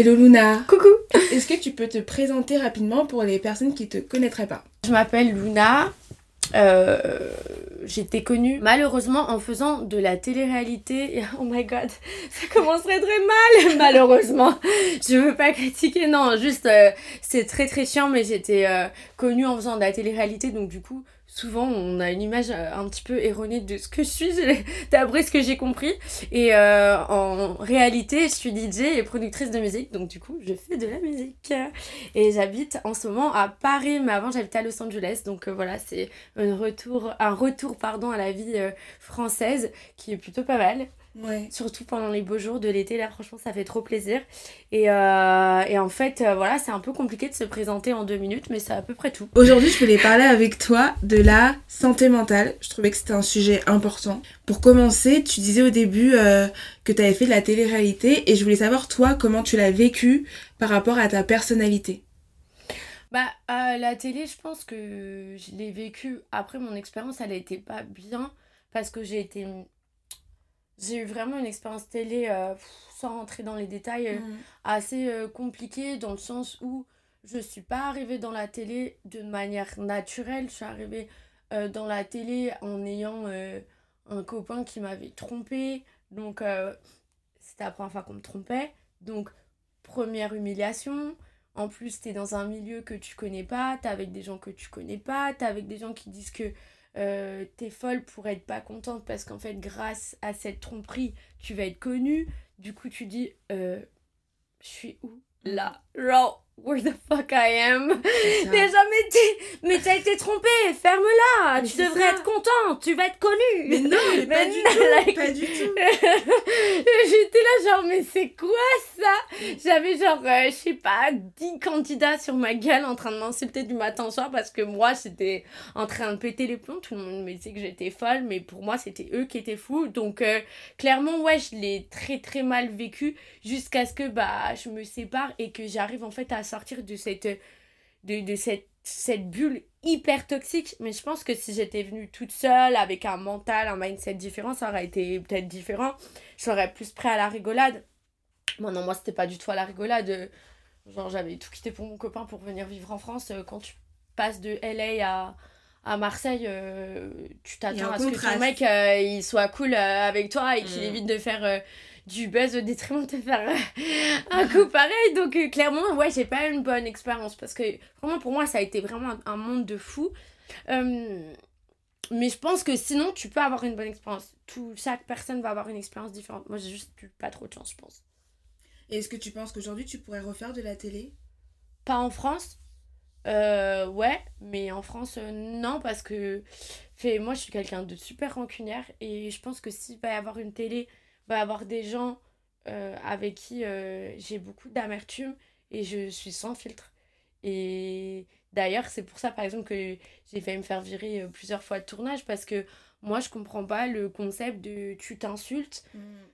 Hello Luna. Coucou. Est-ce que tu peux te présenter rapidement pour les personnes qui te connaîtraient pas? Je m'appelle Luna. Euh, J'étais connue malheureusement en faisant de la télé-réalité. Oh my god, ça commencerait très mal, malheureusement. Je veux pas critiquer, non, juste euh, c'est très très chiant, mais j'étais euh, connue en faisant de la télé-réalité, donc du coup, souvent on a une image euh, un petit peu erronée de ce que je suis, d'après ce que j'ai compris. Et euh, en réalité, je suis DJ et productrice de musique, donc du coup, je fais de la musique. Et j'habite en ce moment à Paris, mais avant j'habitais à Los Angeles, donc euh, voilà, c'est un retour, un retour pardon, à la vie française qui est plutôt pas mal. Ouais. Surtout pendant les beaux jours de l'été, là franchement ça fait trop plaisir. Et, euh, et en fait, euh, voilà, c'est un peu compliqué de se présenter en deux minutes, mais c'est à peu près tout. Aujourd'hui, je voulais parler avec toi de la santé mentale. Je trouvais que c'était un sujet important. Pour commencer, tu disais au début euh, que tu avais fait de la télé-réalité et je voulais savoir toi comment tu l'as vécu par rapport à ta personnalité. Bah, la télé, je pense que je l'ai vécu. Après, mon expérience, elle a été pas bien parce que j'ai été j'ai eu vraiment une expérience télé, euh, sans rentrer dans les détails, euh, Mm. assez euh, compliquée dans le sens où je suis pas arrivée dans la télé de manière naturelle. Je suis arrivée dans la télé en ayant un copain qui m'avait trompée. Donc, c'était la première fois qu'on me trompait. Donc, première humiliation. En plus, t'es dans un milieu que tu connais pas, t'es avec des gens que tu connais pas, t'es avec des gens qui disent que euh, t'es folle pour être pas contente parce qu'en fait, grâce à cette tromperie, tu vas être connue. Du coup, tu dis, euh, je suis où? Là, genre, where the fuck I am? Ça. Mais jamais été... Mais t'as été trompée, ferme-la. Tu devrais ça. être contente, tu vas être connue. Mais non, mais pas Mais du non, tout, like- pas du tout. J'étais là genre mais c'est quoi ça? J'avais genre euh, je sais pas 10 candidats sur ma gueule en train de m'insulter du matin au soir parce que moi j'étais en train de péter les plombs, tout le monde me disait que j'étais folle mais pour moi c'était eux qui étaient fous. Donc euh, clairement ouais je l'ai très très mal vécu jusqu'à ce que bah je me sépare et que j'arrive en fait à sortir de cette de, de cette cette bulle hyper toxique mais je pense que si j'étais venue toute seule avec un mental un mindset différent ça aurait été peut-être différent je serais plus prêt à la rigolade. Moi, non, moi, c'était pas du tout à la rigolade. Euh, Genre, j'avais tout quitté pour mon copain pour venir vivre en France. Euh, Quand tu passes de LA à, à Marseille, euh, tu t'attends à ce que ton mec il il soit cool euh, avec toi et qu'il Mm. évite de faire euh, du buzz au détriment de faire euh, un coup pareil. Donc, euh, clairement, ouais, j'ai pas eu une bonne expérience parce que vraiment, pour moi, ça a été vraiment un, un monde de fou. Euh, mais je pense que sinon, tu peux avoir une bonne expérience. Tout, chaque personne va avoir une expérience différente. Moi, j'ai juste eu pas trop de chance, je pense. Et Est-ce que tu penses qu'aujourd'hui tu pourrais refaire de la télé? Pas en France? Euh, ouais, mais en France, euh, non, parce que fait, moi, je suis quelqu'un de super rancunière et je pense que s'il va y avoir une télé, va avoir des gens euh, avec qui euh, j'ai beaucoup d'amertume et je suis sans filtre. Et d'ailleurs, c'est pour ça, par exemple, que j'ai failli me faire virer euh, plusieurs fois de tournage parce que moi, je comprends pas le concept de tu t'insultes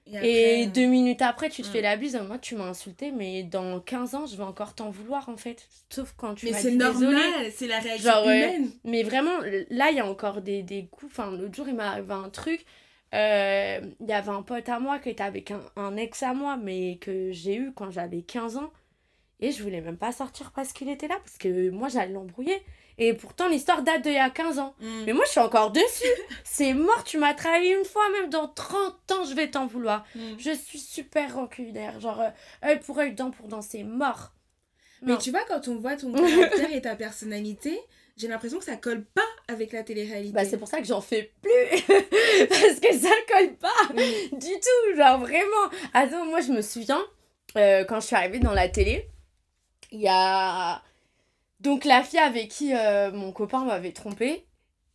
Et, et après, deux minutes après, tu te fais la bise. Moi, tu m'as insulté, mais dans 15 ans, je vais encore t'en vouloir, en fait. Sauf quand tu Mais c'est normal, c'est la réaction Genre, humaine. Mais vraiment, là, il y a encore des, des coups. Enfin, l'autre jour, il m'est arrivé un truc. Euh, Il y avait un pote à moi qui était avec un, un ex à moi, mais que j'ai eu quand j'avais 15 ans. Et je voulais même pas sortir parce qu'il était là, parce que moi, j'allais l'embrouiller. Et pourtant, l'histoire date d'il y a 15 ans. Mm. Mais moi, je suis encore dessus. C'est mort, tu m'as trahi une fois, même dans 30 ans, je vais t'en vouloir. Mm. Je suis super rancunière. Genre, euh, œil pour œil, dent pour dent, c'est mort. Mais Non. tu vois, quand on voit ton caractère et ta personnalité, j'ai l'impression que ça colle pas avec la télé-réalité. Bah, c'est pour ça que j'en fais plus. Parce que ça colle pas du tout. Genre, vraiment. Attends, moi, je me souviens, euh, quand je suis arrivée dans la télé, il y a. Donc, la fille avec qui euh, mon copain m'avait trompée.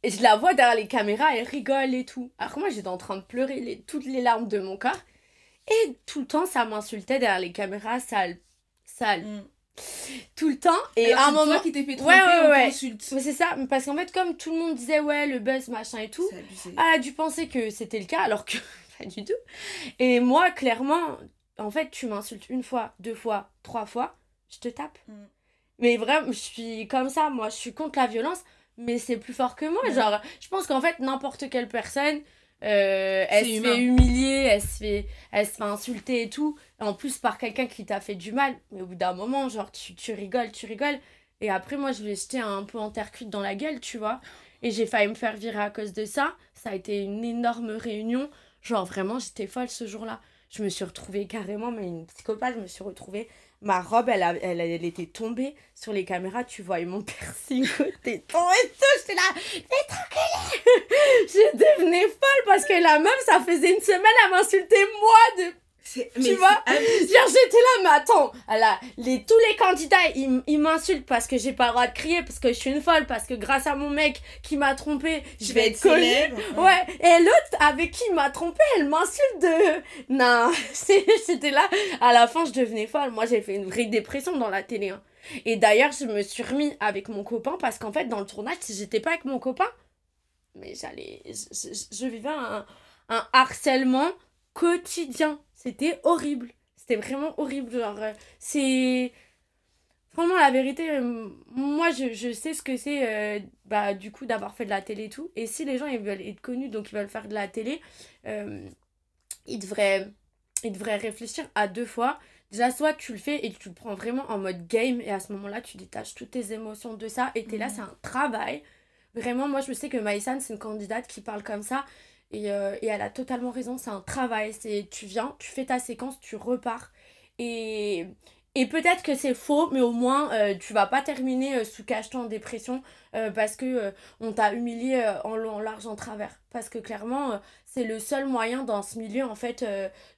Et je la vois derrière les caméras, elle rigole et tout. Alors que moi, j'étais en train de pleurer les, toutes les larmes de mon corps. Et tout le temps, ça m'insultait derrière les caméras, sale, sale. Tout le temps. Et Alors, à un moment. toi qui t'es fait tromper, Ouais, ouais, ouais. c'est ça, parce qu'en fait, comme tout le monde disait, ouais, le buzz, machin et tout, elle a dû penser que c'était le cas, alors que pas du tout. Et moi, clairement, en fait, tu m'insultes une fois, deux fois, trois fois, je te tape. Mm. Mais vraiment, je suis comme ça, moi, je suis contre la violence, mais c'est plus fort que moi. Genre, je pense qu'en fait, n'importe quelle personne euh, elle se fait humilier, elle se fait, elle se fait insulter et tout. En plus, par quelqu'un qui t'a fait du mal. Mais au bout d'un moment, genre, tu, tu rigoles, tu rigoles. Et après, moi, je lui ai jeté un peu en terre cuite dans la gueule, tu vois. Et j'ai failli me faire virer à cause de ça. Ça a été une énorme réunion. Genre, vraiment, j'étais folle ce jour-là. Je me suis retrouvée carrément, mais une psychopathe, je me suis retrouvée ma robe, elle, elle, elle, était tombée sur les caméras. Tu voyais mon piercing côté tombé tout. J'étais là, mais tranquille. je devenais folle parce que la meuf, ça faisait une semaine, elle m'insultait moi de tu vois Genre, j'étais là, mais attends, les, tous les candidats, ils, m'insultent parce que j'ai pas le droit de crier, parce que je suis une folle, parce que grâce à mon mec qui m'a trompé, je vais être connue. Ouais. Et l'autre avec qui m'a trompé, elle m'insulte de. Non, c'était là. À la fin, je devenais folle. Moi, j'ai fait une vraie dépression dans la télé. Hein. Et d'ailleurs, je me suis remis avec mon copain parce qu'en fait, dans le tournage, si j'étais pas avec mon copain, mais j'allais. Je, vivais un, un harcèlement quotidien c'était horrible. C'était vraiment horrible. Genre, euh, c'est. Franchement, la vérité, euh, moi, je, je, sais ce que c'est, euh, bah, du coup, d'avoir fait de la télé et tout. Et si les gens, ils veulent être connus, donc ils veulent faire de la télé, ils, devraient, ils devraient réfléchir à deux fois. Déjà, soit tu le fais et tu le prends vraiment en mode game, et à ce moment-là, tu détaches toutes tes émotions de ça, et t'es là, mmh. c'est un travail. Vraiment, moi, je sais que Maïsan, c'est une candidate qui parle comme ça. Et, euh, et, elle a totalement raison, c'est un travail. C'est tu viens, tu fais ta séquence, tu repars. Et, et peut-être que c'est faux, mais au moins euh, tu vas pas terminer euh, sous cacheton en dépression parce que on t'a humilié en long, large, en travers. Parce que clairement, c'est le seul moyen dans ce milieu en fait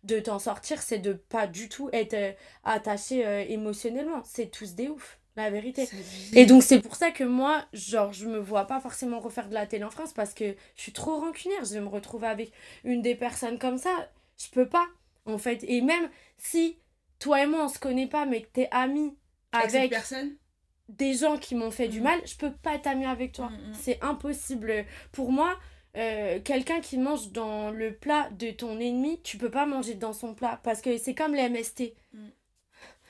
de t'en sortir, c'est de pas du tout être attaché émotionnellement. C'est tous des oufs la vérité. Et donc c'est pour ça que moi, genre, je me vois pas forcément refaire de la télé en France parce que je suis trop rancunière. Je vais me retrouver avec une des personnes comme ça. Je peux pas, en fait. Et même si toi et moi on se connaît pas, mais que t'es ami avec, des gens qui m'ont fait du mm. mal, je peux pas être ami avec toi. Mm, mm. C'est impossible. Pour moi, euh, quelqu'un qui mange dans le plat de ton ennemi, tu peux pas manger dans son plat parce que c'est comme les MST.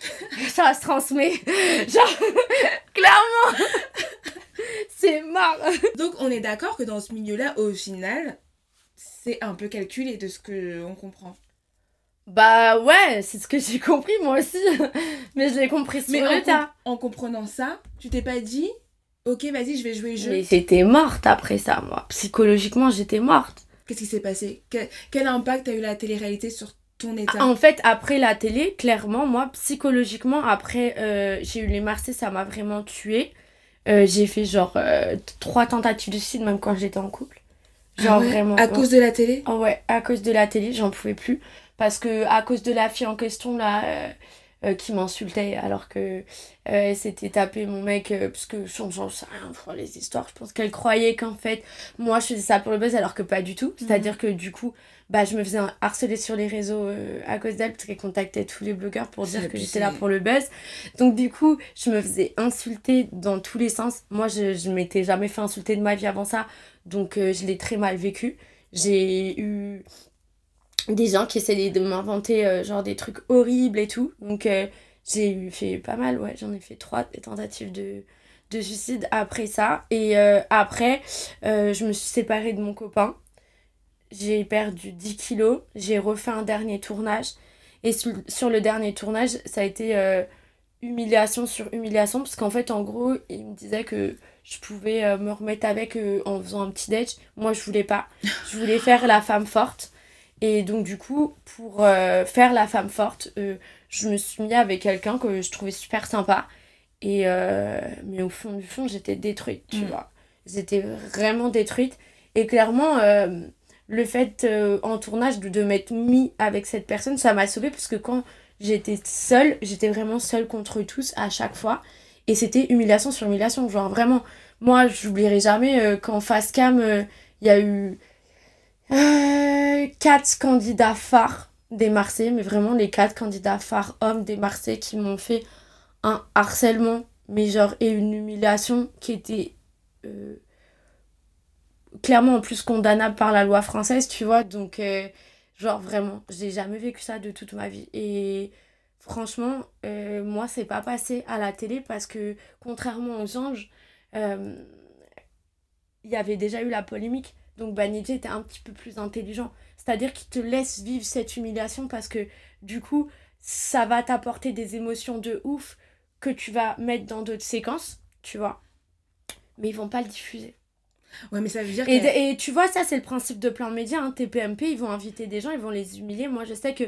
ça se transmet. Genre, clairement, c'est marre. Donc, on est d'accord que dans ce milieu-là, au final, c'est un peu calculé de ce que on comprend. Bah ouais, c'est ce que j'ai compris moi aussi. Mais je l'ai compris sur Mais en, en comprenant ça, tu t'es pas dit, ok, vas-y, je vais jouer le jeu. Mais j'étais morte après ça, moi. Psychologiquement, j'étais morte. Qu'est-ce qui s'est passé? Quel, quel, impact a eu la télé-réalité sur en fait, après la télé, clairement, moi, psychologiquement, après, euh, j'ai eu les Marseillais, ça m'a vraiment tué. Euh, j'ai fait genre euh, trois tentatives de suicide, même quand j'étais en couple. Ah genre vraiment. À cause de la télé? oh, Ouais, à cause de la télé, j'en pouvais plus. Parce que à cause de la fille en question, là, qui m'insultait, alors que elle s'était tapé mon mec, parce que j'en sais rien pour les histoires. Je pense qu'elle croyait qu'en fait, moi, je faisais ça pour le buzz, alors que pas du tout. Mhm. C'est-à-dire que du coup, bah, je me faisais harceler sur les réseaux euh, à cause d'elle parce qu'elle contactait tous les blogueurs pour dire que j'étais là pour le buzz. Donc du coup, je me faisais insulter dans tous les sens. Moi, je, je m'étais jamais fait insulter de ma vie avant ça, donc euh, je l'ai très mal vécu. J'ai eu des gens qui essayaient de m'inventer euh, genre des trucs horribles et tout. Donc j'ai fait pas mal, ouais, j'en ai fait trois tentatives de, de suicide après ça. Et après, je me suis séparée de mon copain j'ai perdu 10 kilos, j'ai refait un dernier tournage. Et sur, le dernier tournage, ça a été euh, humiliation sur humiliation, parce qu'en fait, en gros, il me disait que je pouvais euh, me remettre avec euh, en faisant un petit date. Moi, je voulais pas. Je voulais faire la femme forte. Et donc, du coup, pour faire la femme forte, je me suis mis avec quelqu'un que je trouvais super sympa. Et, mais au fond du fond, j'étais détruite, tu mm. vois. J'étais vraiment détruite. Et clairement le fait euh, en tournage de, m'être mis avec cette personne, ça m'a sauvée parce que quand j'étais seule, j'étais vraiment seule contre tous à chaque fois. Et c'était humiliation sur humiliation. Genre vraiment, moi, j'oublierai jamais euh, qu'en face cam, euh, il y a eu quatre candidats phares des Marseillais, mais vraiment les quatre candidats phares hommes des Marseillais qui m'ont fait un harcèlement, mais genre, et une humiliation qui était clairement en plus condamnable par la loi française, tu vois. Donc, euh, genre vraiment, j'ai jamais vécu ça de toute ma vie. Et franchement, euh, moi, c'est pas passé à la télé parce que, contrairement aux anges, euh, il y avait déjà eu la polémique. Donc Banijé était un petit peu plus intelligent. C'est-à-dire qu'il te laisse vivre cette humiliation parce que du coup, ça va t'apporter des émotions de ouf que tu vas mettre dans d'autres séquences, tu vois. Mais ils vont pas le diffuser. Ouais, mais ça veut dire Et, que... et tu vois, ça, c'est le principe de plein média. Hein. TPMP, ils vont inviter des gens, ils vont les humilier. Moi, je sais que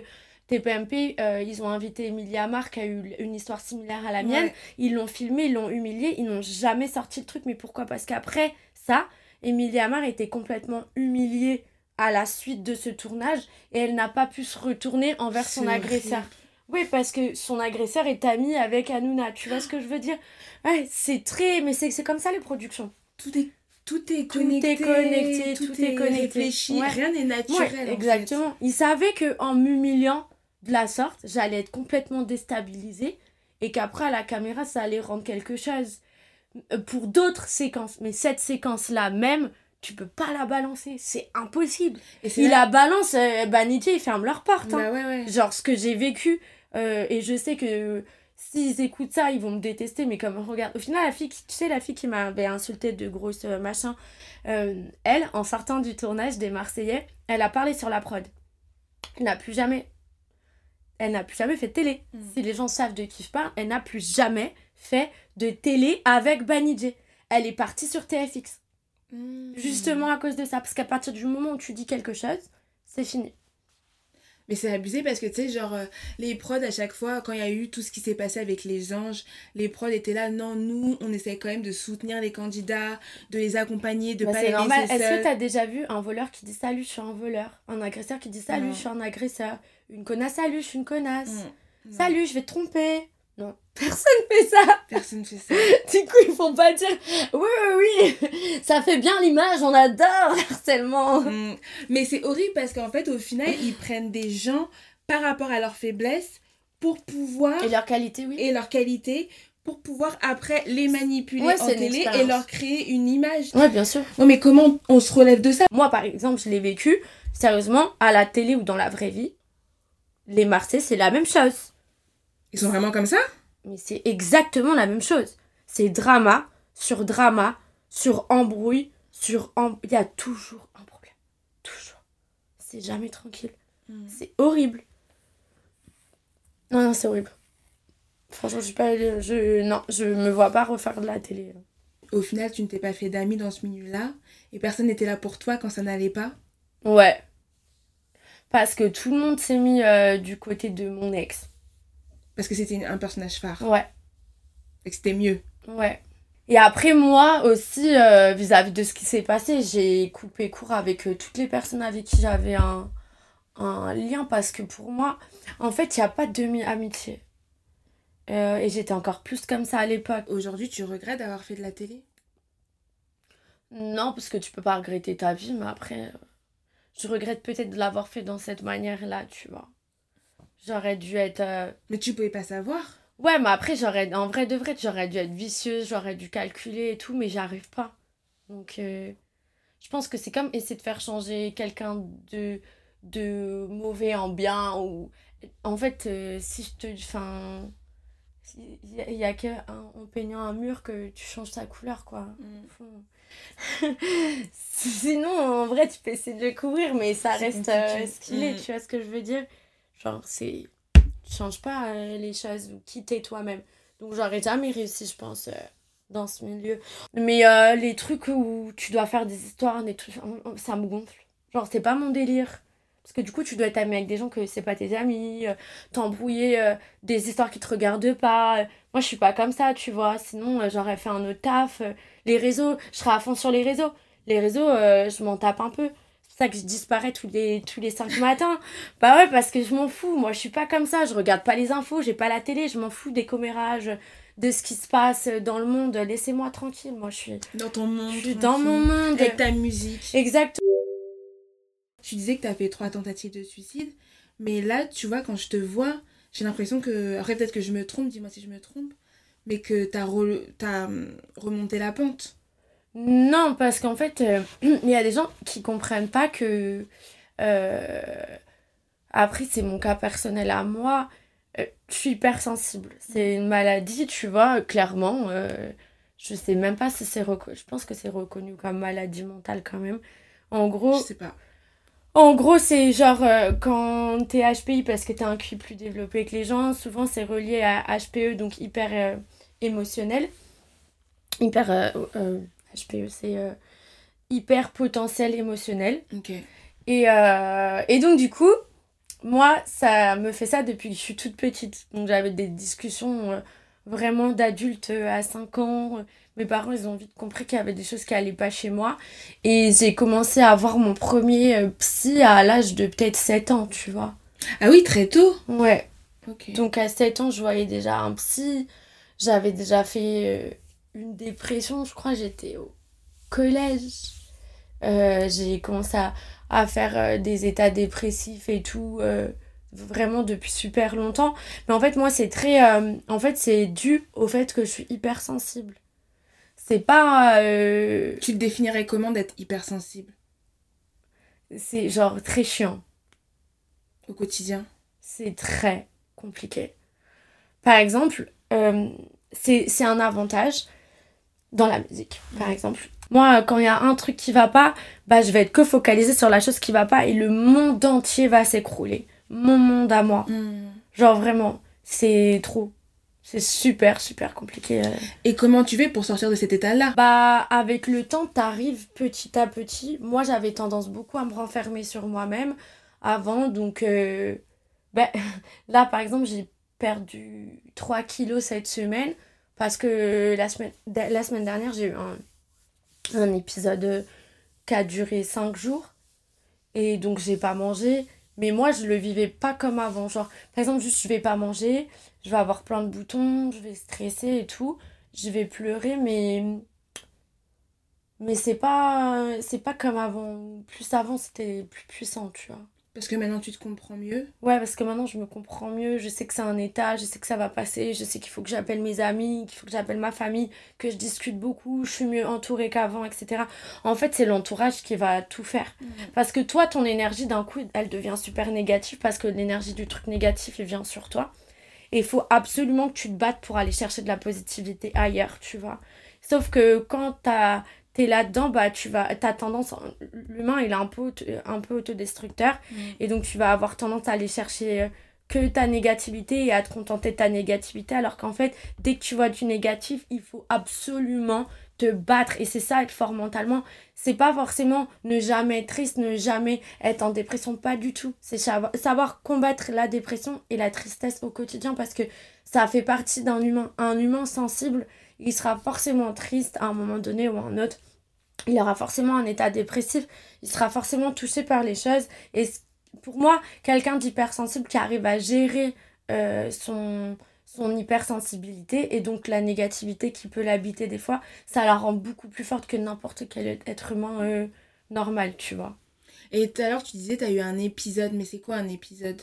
TPMP, euh, ils ont invité Emilia Amar, qui a eu une histoire similaire à la mienne. Ouais. Ils l'ont filmé, ils l'ont humilié, ils n'ont jamais sorti le truc. Mais pourquoi? Parce qu'après ça, Emilia Amar était complètement humiliée à la suite de ce tournage et elle n'a pas pu se retourner envers son agresseur. Oui, parce que son agresseur est ami avec Hanouna, tu vois ce que je veux dire? Ouais, c'est très... Mais c'est comme ça les productions. Tout est, tout est Tout connecté. est connecté, tout est connecté. réfléchi. Ouais. Rien n'est Ouais, naturel. en fait. exactement. Il savait que en m'humiliant de la sorte, j'allais être complètement déstabilisée et qu'après à la caméra, ça allait rendre quelque chose Euh, pour d'autres séquences. Mais cette séquence-là même, tu peux pas la balancer, c'est impossible. Et Il là- la balance, euh, ils ferment leurs portes. hein. Bah ouais, ouais. Genre ce que j'ai vécu, euh, et je sais que s'ils écoutent ça, ils vont me détester, mais comme regarde, au final, la fille, qui- tu sais, la fille qui m'avait insulté de grosse euh, machin, euh, elle, en sortant du tournage des Marseillais, elle a parlé sur la prod. Elle n'a plus jamais. Elle n'a plus jamais fait de télé. Mm. Si les gens savent de qui je parle, elle n'a plus jamais fait de télé avec Banijé. Elle est partie sur TFX. Mm. Justement à cause de ça. Parce qu'à partir du moment où tu dis quelque chose, c'est fini. Mais c'est abusé parce que tu sais, genre, euh, les prods à chaque fois, quand il y a eu tout ce qui s'est passé avec les anges, les prods étaient là, non, nous, on essaie quand même de soutenir les candidats, de les accompagner, de Bah, pas les normal. laisser Est-ce que t'as déjà vu un voleur qui dit salut, je suis un voleur? Un agresseur qui dit salut, Non. je suis un agresseur Une connasse, salut, je suis une connasse Mm. Non, Salut, je vais te tromper Non, personne fait ça Personne fait ça. Du coup, ils font pas dire oui, oui, oui, ça fait bien l'image, on adore l'harcèlement Mm. Mais c'est horrible parce qu'en fait, au final, ils prennent des gens par rapport à leurs faiblesses pour pouvoir, Et leur qualité, oui. et leur qualité, pour pouvoir après les manipuler Ouais, en télé et leur créer une image. Ouais, bien sûr. Non, mais comment on se relève de ça? Moi, par exemple, je l'ai vécu, sérieusement, à la télé ou dans la vraie vie. Les Marseillais, c'est la même chose. Ils sont vraiment comme ça? Mais c'est exactement la même chose. C'est drama sur drama, sur embrouille, sur... em- Il y a toujours un problème. Toujours. C'est jamais tranquille. Mm. C'est horrible. Non, non, c'est horrible. Franchement, je suis pas... Je... Non, je me vois pas refaire de la télé. Au final, tu ne t'es pas fait d'amis dans ce milieu-là et personne n'était là pour toi quand ça n'allait pas? Ouais. Parce que tout le monde s'est mis euh, du côté de mon ex. Parce que c'était un personnage phare. Ouais. Et que c'était mieux. Ouais. Et après, moi aussi, euh, vis-à-vis de ce qui s'est passé, j'ai coupé court avec euh, toutes les personnes avec qui j'avais un, un lien parce que pour moi, en fait, il n'y a pas de demi-amitié. Euh, et j'étais encore plus comme ça à l'époque. Aujourd'hui, tu regrettes d'avoir fait de la télé? Non, parce que tu peux pas regretter ta vie, mais après, je regrette peut-être de l'avoir fait dans cette manière-là, tu vois. J'aurais dû être. euh, Mais tu pouvais pas savoir. Ouais, mais après, j'aurais, en vrai de vrai, j'aurais dû être vicieuse, j'aurais dû calculer et tout, mais j'arrive pas. Donc, euh, je pense que c'est comme essayer de faire changer quelqu'un de, de mauvais en bien. Ou... En fait, euh, si je te. Enfin. Il y, a- a que un- en peignant un mur que tu changes sa couleur, quoi. Enfin, Sinon, en vrai, tu peux essayer de le couvrir, mais ça reste ce qu'il est, Mm. tu vois ce que je veux dire? Genre, c'est. Tu changes pas euh, les choses ou quitter toi-même. Donc, j'aurais jamais réussi, je pense, euh, dans ce milieu. Mais euh, les trucs où tu dois faire des histoires, des trucs, ça me gonfle. Genre, c'est pas mon délire. Parce que du coup, tu dois être avec des gens que c'est pas tes amis, t'embrouiller des histoires qui te regardent pas. Moi, je suis pas comme ça, tu vois. Sinon, j'aurais fait un autre taf. Les réseaux, je serais à fond sur les réseaux. Les réseaux, je m'en tape un peu. Ça que je disparais tous les, tous les 5 matins. Bah ouais, parce que je m'en fous. Moi, je suis pas comme ça. Je regarde pas les infos, j'ai pas la télé, je m'en fous des commérages, de ce qui se passe dans le monde. Laissez-moi tranquille. Moi, je suis, Dans ton monde. je suis dans mon monde. Avec ta musique. Exact. Tu disais que tu as fait trois tentatives de suicide. Mais là, tu vois, quand je te vois, j'ai l'impression que. Après, peut-être que je me trompe, dis-moi si je me trompe. Mais que tu as, remonté la pente. Non, parce qu'en fait, euh, il y a des gens qui comprennent pas que. euh, après, c'est mon cas personnel à moi. euh, je suis hypersensible. C'est une maladie, tu vois, clairement. je sais même pas si c'est reconnu. Je pense que c'est reconnu comme maladie mentale quand même. En gros, Je sais pas. en gros, c'est genre euh, quand t'es HPI parce que t'as un QI plus développé que les gens, souvent c'est relié à HPE, donc hyper euh, émotionnel. Hyper. euh, HPE, c'est euh, hyper potentiel émotionnel. Et, euh, et donc, du coup, moi, ça me fait ça depuis que je suis toute petite. Donc, j'avais des discussions euh, vraiment d'adultes à 5 ans. Mes parents, ils ont vite compris qu'il y avait des choses qui allaient pas chez moi. Et j'ai commencé à avoir mon premier psy à l'âge de peut-être 7 ans, tu vois. Ah oui, très tôt. Ouais. Donc, à 7 ans, je voyais déjà un psy. J'avais déjà fait une dépression, je crois, j'étais au collège. Euh, j'ai commencé à, à faire euh, des états dépressifs et tout, euh, vraiment depuis super longtemps. Mais en fait, moi, c'est très. en fait, c'est dû au fait que je suis hypersensible. C'est pas. Tu te définirais comment d'être hypersensible? C'est genre très chiant. au quotidien? C'est très compliqué. Par exemple, c'est c'est un avantage dans la musique, par exemple. Moi, quand il y a un truc qui va pas, bah, je vais être que focalisée sur la chose qui va pas et le monde entier va s'écrouler. Mon monde à moi. Hmm. Genre vraiment, c'est trop. C'est super, super compliqué. euh. Et comment tu fais pour sortir de cet état-là? Bah, avec le temps, t'arrives petit à petit. Moi, j'avais tendance beaucoup à me renfermer sur moi-même avant. Donc, euh, bah, là, par exemple, j'ai perdu 3 kilos cette semaine parce que la semaine, dernière, j'ai eu un, un épisode euh, qui a duré 5 jours. Et donc, j'ai pas mangé. Mais moi, je le vivais pas comme avant. Genre, par exemple, juste, je vais pas manger, je vais avoir plein de boutons, je vais stresser et tout je vais pleurer mais mais c'est pas c'est pas comme avant plus avant c'était plus puissant tu vois Parce que maintenant tu te comprends mieux? ouais parce que maintenant je me comprends mieux. Je sais que c'est un état je sais que ça va passer. Je sais qu'il faut que j'appelle mes amis qu'il faut que j'appelle ma famille que je discute beaucoup je suis mieux entourée qu'avant etc en fait c'est l'entourage qui va tout faire. Parce que toi ton énergie d'un coup elle devient super négative parce que l'énergie du truc négatif il vient sur toi. Et il faut absolument que tu te battes pour aller chercher de la positivité ailleurs, tu vois. Sauf que quand t'as- t'es là-dedans, bah, tu vas, t'as tendance, l'humain il est un peu, un peu autodestructeur, Mm. et donc tu vas avoir tendance à aller chercher euh, que ta négativité et à te contenter de ta négativité, alors qu'en fait, dès que tu vois du négatif, il faut absolument te battre, et c'est ça être fort mentalement. C'est pas forcément ne jamais être triste, ne jamais être en dépression, pas du tout. C'est savoir, savoir combattre la dépression et la tristesse au quotidien parce que ça fait partie d'un humain. Un humain sensible, il sera forcément triste à un moment donné ou à un autre. Il aura forcément un état dépressif, il sera forcément touché par les choses. Et pour moi, quelqu'un d'hypersensible qui arrive à gérer euh, son, son hypersensibilité et donc la négativité qui peut l'habiter des fois, ça la rend beaucoup plus forte que n'importe quel être humain euh, normal, tu vois. Et tout à l'heure tu disais t'as eu un épisode, mais c'est quoi un épisode?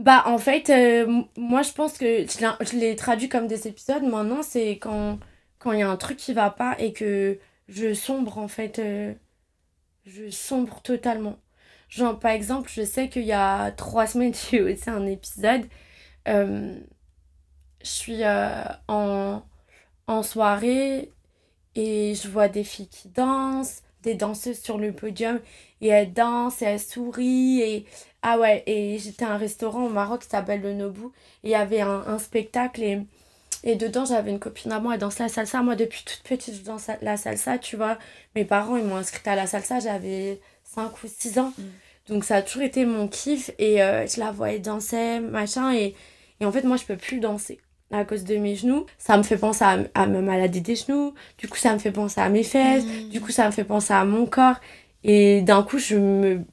Bah en fait, euh, moi je pense que je l'ai- traduit comme des épisodes. Maintenant, c'est quand quand il y a un truc qui va pas et que je sombre en fait. euh, je sombre totalement. Genre par exemple, je sais qu'il y a trois semaines, j'ai aussi un épisode. euh, je suis en, en soirée et je vois des filles qui dansent, des danseuses sur le podium et elles dansent et elles sourient et ah ouais, et j'étais à un restaurant au Maroc qui s'appelle le Nobu. Et il y avait un, un spectacle et, et dedans j'avais une copine à moi, elle danse la salsa. Moi depuis toute petite je danse la salsa, tu vois. Mes parents ils m'ont inscrite à la salsa, j'avais 5 ou 6 ans. Mm. Donc ça a toujours été mon kiff et euh, je la voyais danser, machin. Et, et en fait moi je peux plus danser à cause de mes genoux. Ça me fait penser à, à ma maladie des genoux. Du coup ça me fait penser à mes fesses. Du coup, ça me fait penser à mon corps. Et d'un coup, je me.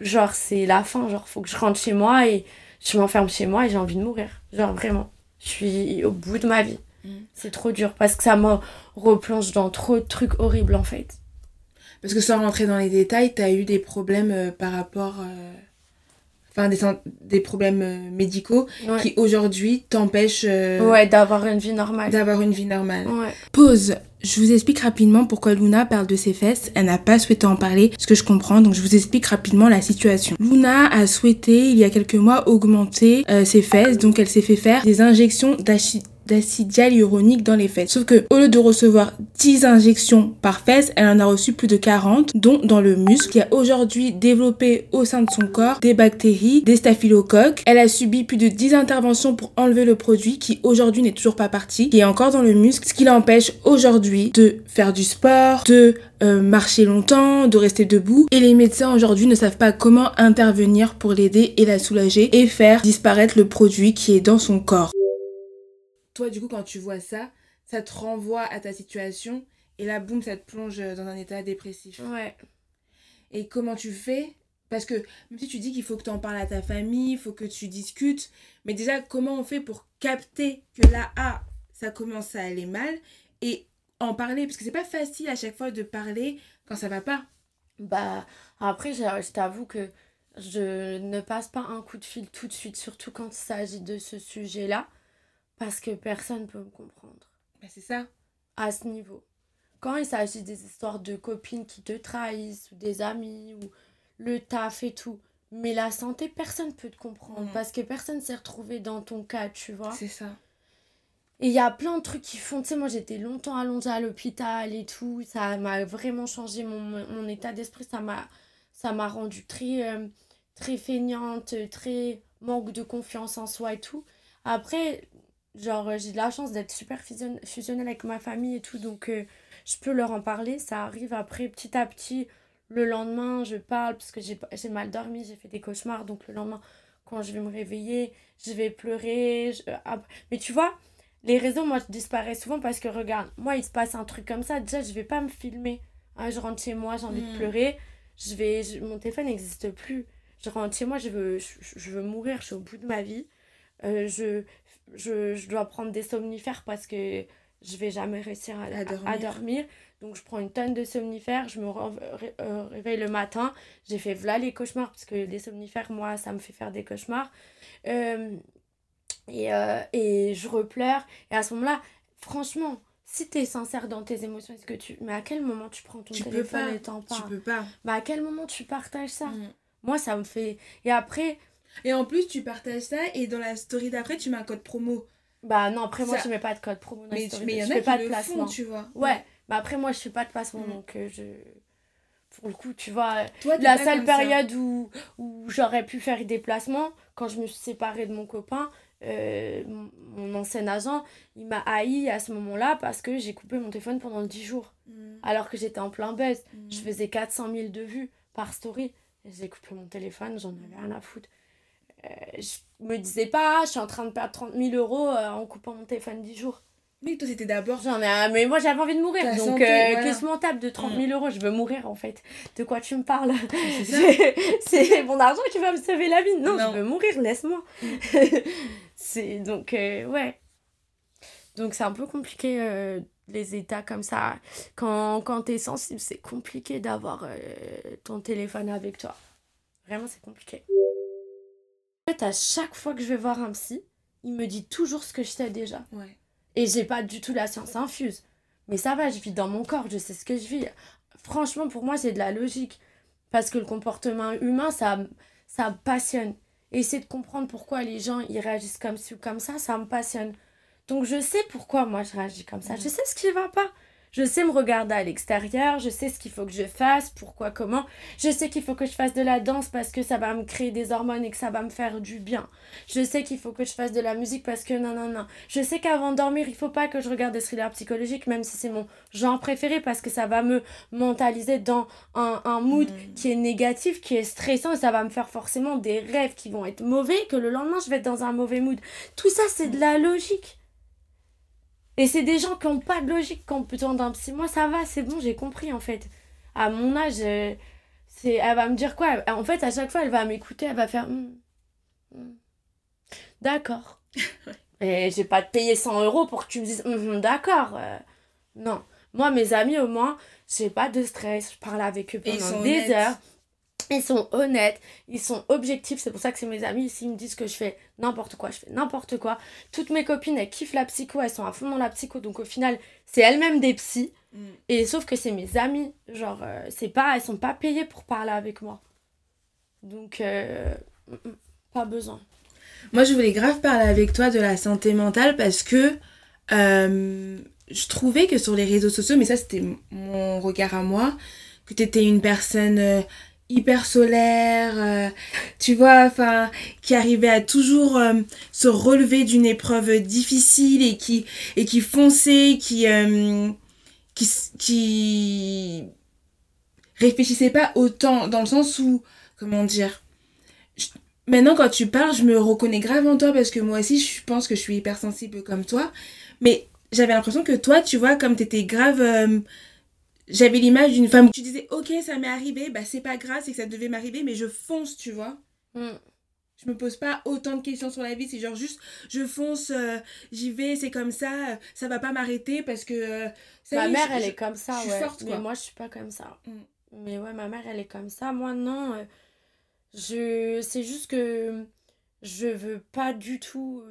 Genre, c'est la fin. Genre, faut que je rentre chez moi et je m'enferme chez moi et j'ai envie de mourir. Genre, vraiment. Je suis au bout de ma vie. Mm. C'est trop dur parce que ça me replonge dans trop de trucs horribles en fait. Parce que sans rentrer dans les détails, t'as eu des problèmes euh, par rapport. euh, Enfin, des, des problèmes euh, médicaux Ouais, qui aujourd'hui t'empêchent euh, ouais d'avoir une vie normale. d'avoir une vie normale. Ouais. Pause. Je vous explique rapidement pourquoi Luna parle de ses fesses. Elle n'a pas souhaité en parler, ce que je comprends, donc je vous explique rapidement la situation. Luna a souhaité, il y a quelques mois, augmenter euh, ses fesses, donc elle s'est fait faire des injections d'acide d'acide hyaluronique dans les fesses. Sauf que au lieu de recevoir 10 injections par fesse, elle en a reçu plus de 40, dont dans le muscle, qui a aujourd'hui développé au sein de son corps des bactéries, des staphylocoques. Elle a subi plus de 10 interventions pour enlever le produit qui aujourd'hui n'est toujours pas parti, qui est encore dans le muscle, ce qui l'empêche aujourd'hui de faire du sport, de euh, marcher longtemps, de rester debout. Et les médecins aujourd'hui ne savent pas comment intervenir pour l'aider et la soulager et faire disparaître le produit qui est dans son corps. Toi, du coup, quand tu vois ça, ça te renvoie à ta situation et là, boum, ça te plonge dans un état dépressif. Ouais. Et comment tu fais? Parce que même si tu dis qu'il faut que tu en parles à ta famille, il faut que tu discutes, mais déjà, comment on fait pour capter que là, ah, ça commence à aller mal et en parler? Parce que c'est pas facile à chaque fois de parler quand ça va pas. Bah, après, je, je t'avoue que je ne passe pas un coup de fil tout de suite, surtout quand il s'agit de ce sujet-là, parce que personne peut me comprendre. Bah, c'est ça. À ce niveau. Quand il s'agit des histoires de copines qui te trahissent, ou des amis, ou le taf et tout. Mais la santé, personne peut te comprendre, Mhm. parce que personne s'est retrouvé dans ton cas, tu vois. C'est ça. Et il y a plein de trucs qui font. Tu sais, moi j'étais longtemps allongée à l'hôpital et tout. Ça m'a vraiment changé mon, mon état d'esprit. Ça m'a ça m'a rendue très, euh, très feignante, très manque de confiance en soi et tout. Après, genre, euh, j'ai de la chance d'être super fusion- fusionnelle avec ma famille et tout. Donc, euh, je peux leur en parler. Ça arrive après, petit à petit. Le lendemain, je parle parce que j'ai mal dormi, j'ai fait des cauchemars. Donc, le lendemain, quand je vais me réveiller, je vais pleurer. je- ap- Mais tu vois, les réseaux, moi, je disparais souvent parce que, regarde, moi, il se passe un truc comme ça. Déjà, je vais pas me filmer. Hein, je rentre chez moi, j'ai envie de Mm. pleurer. Je vais, je- mon téléphone n'existe plus. Je rentre chez moi, je veux, je, je veux mourir, je suis au bout de ma vie. Euh, je, je, je dois prendre des somnifères parce que je vais jamais réussir à, À dormir. à dormir. Donc, je prends une tonne de somnifères, je me ré- euh, réveille le matin. J'ai fait voilà les cauchemars parce que les somnifères, moi, ça me fait faire des cauchemars. Euh, et, euh, et je repleure. Et à ce moment-là, franchement, si tu es sincère dans tes émotions, est-ce que tu. Mais à quel moment tu prends ton Tu peux téléphone pas. et t'en Tu parles? peux pas. Bah, à quel moment tu partages ça? Mm. Moi, ça me fait. Et après, Et en plus, tu partages ça et dans la story d'après, tu mets un code promo. bah non, après, moi, Ça- je mets pas de code promo dans Mais stories. mais il y en je a qui pas de le placement. font, tu vois. Ouais, bah après, moi, je fais pas de placement, Mm. donc euh, je. Pour le coup, tu vois, Toi, la seule ça. période où, où j'aurais pu faire des placements, quand je me suis séparée de mon copain, euh, mon, ancien agent, il m'a haï à ce moment-là parce que j'ai coupé mon téléphone pendant 10 jours. Mm. Alors que j'étais en plein buzz. Mm. Je faisais 400 000 de vues par story. J'ai coupé mon téléphone, j'en avais rien à foutre. Euh, je me disais pas, je suis en train de perdre 30 000 euros euh, en coupant mon téléphone 10 jours. Mais toi, c'était d'abord. J'en ai un- Mais moi, j'avais envie de mourir. Donc, santé, euh, voilà. que je m'en tape de 30 000 euros, je veux mourir en fait. De quoi tu me parles? C'est mon argent qui va me sauver la vie. Non, Non. je veux mourir, laisse-moi. c'est donc, euh, ouais. Donc, c'est un peu compliqué euh, les états comme ça. Quand, quand t'es sensible, c'est compliqué d'avoir euh, ton téléphone avec toi. Vraiment, c'est compliqué. Fait, à chaque fois que je vais voir un psy, il me dit toujours ce que je sais déjà. Ouais. Et j'ai pas du tout la science infuse. Mais ça va, je vis dans mon corps, je sais ce que je vis. Franchement, pour moi, c'est de la logique. Parce que le comportement humain, ça, ça me passionne. Essayer de comprendre pourquoi les gens ils réagissent comme ci ou comme ça, ça me passionne. Donc je sais pourquoi moi je réagis comme ça. Je sais ce qui va pas. Je sais me regarder à l'extérieur, je sais ce qu'il faut que je fasse, pourquoi, comment. Je sais qu'il faut que je fasse de la danse parce que ça va me créer des hormones et que ça va me faire du bien. Je sais qu'il faut que je fasse de la musique parce que non, non, non. Je sais qu'avant de dormir, il faut pas que je regarde des thrillers psychologiques, même si c'est mon genre préféré, parce que ça va me mentaliser dans un, un mood Mm. qui est négatif, qui est stressant, et ça va me faire forcément des rêves qui vont être mauvais, que le lendemain, je vais être dans un mauvais mood. Tout ça, c'est de la logique. Et c'est des gens qui n'ont pas de logique qui ont besoin d'un psy. Moi, ça va, c'est bon, j'ai compris en fait. À mon âge, euh, c'est, elle va me dire quoi? En fait, à chaque fois, elle va m'écouter, elle va faire. Hmm, hmm. D'accord. Et j'ai pas te payer 100 euros pour que tu me dises hum, d'accord. euh, non. Moi, mes amis, au moins, j'ai pas de stress. Je parle avec eux pendant des heures. Ils sont honnêtes, ils sont objectifs. C'est pour ça que c'est mes amis. S'ils me disent que je fais n'importe quoi, je fais n'importe quoi. Toutes mes copines, elles kiffent la psycho, elles sont à fond dans la psycho. Donc au final, c'est elles-mêmes des psys. Mm. Et sauf que c'est mes amis. Genre, euh, c'est pas, elles sont pas payées pour parler avec moi. Donc, euh, mm, mm, pas besoin. Moi, je voulais grave parler avec toi de la santé mentale parce que euh, je trouvais que sur les réseaux sociaux, mais ça c'était mon regard à moi, que tu étais une personne euh, hyper solaire, euh, tu vois, enfin, qui arrivait à toujours euh, se relever d'une épreuve difficile et qui, et qui fonçait, qui, qui, qui réfléchissait pas autant, dans le sens où, comment dire, maintenant quand tu parles, je me reconnais grave en toi parce que moi aussi, je pense que je suis hypersensible comme toi, mais j'avais l'impression que toi, tu vois, comme t'étais grave. Euh, j'avais l'image d'une femme où tu disais, ok, ça m'est arrivé, bah c'est pas grave, c'est que ça devait m'arriver, mais je fonce, tu vois. Mm. Je me pose pas autant de questions sur la vie, c'est genre juste, je fonce, euh, j'y vais, c'est comme ça, euh, ça va pas m'arrêter parce que. ma mère, elle est comme ça, ouais. mais moi, je suis pas comme ça. Mm. Mais ouais, ma mère, elle est comme ça. Moi, non. je... C'est juste que je veux pas du tout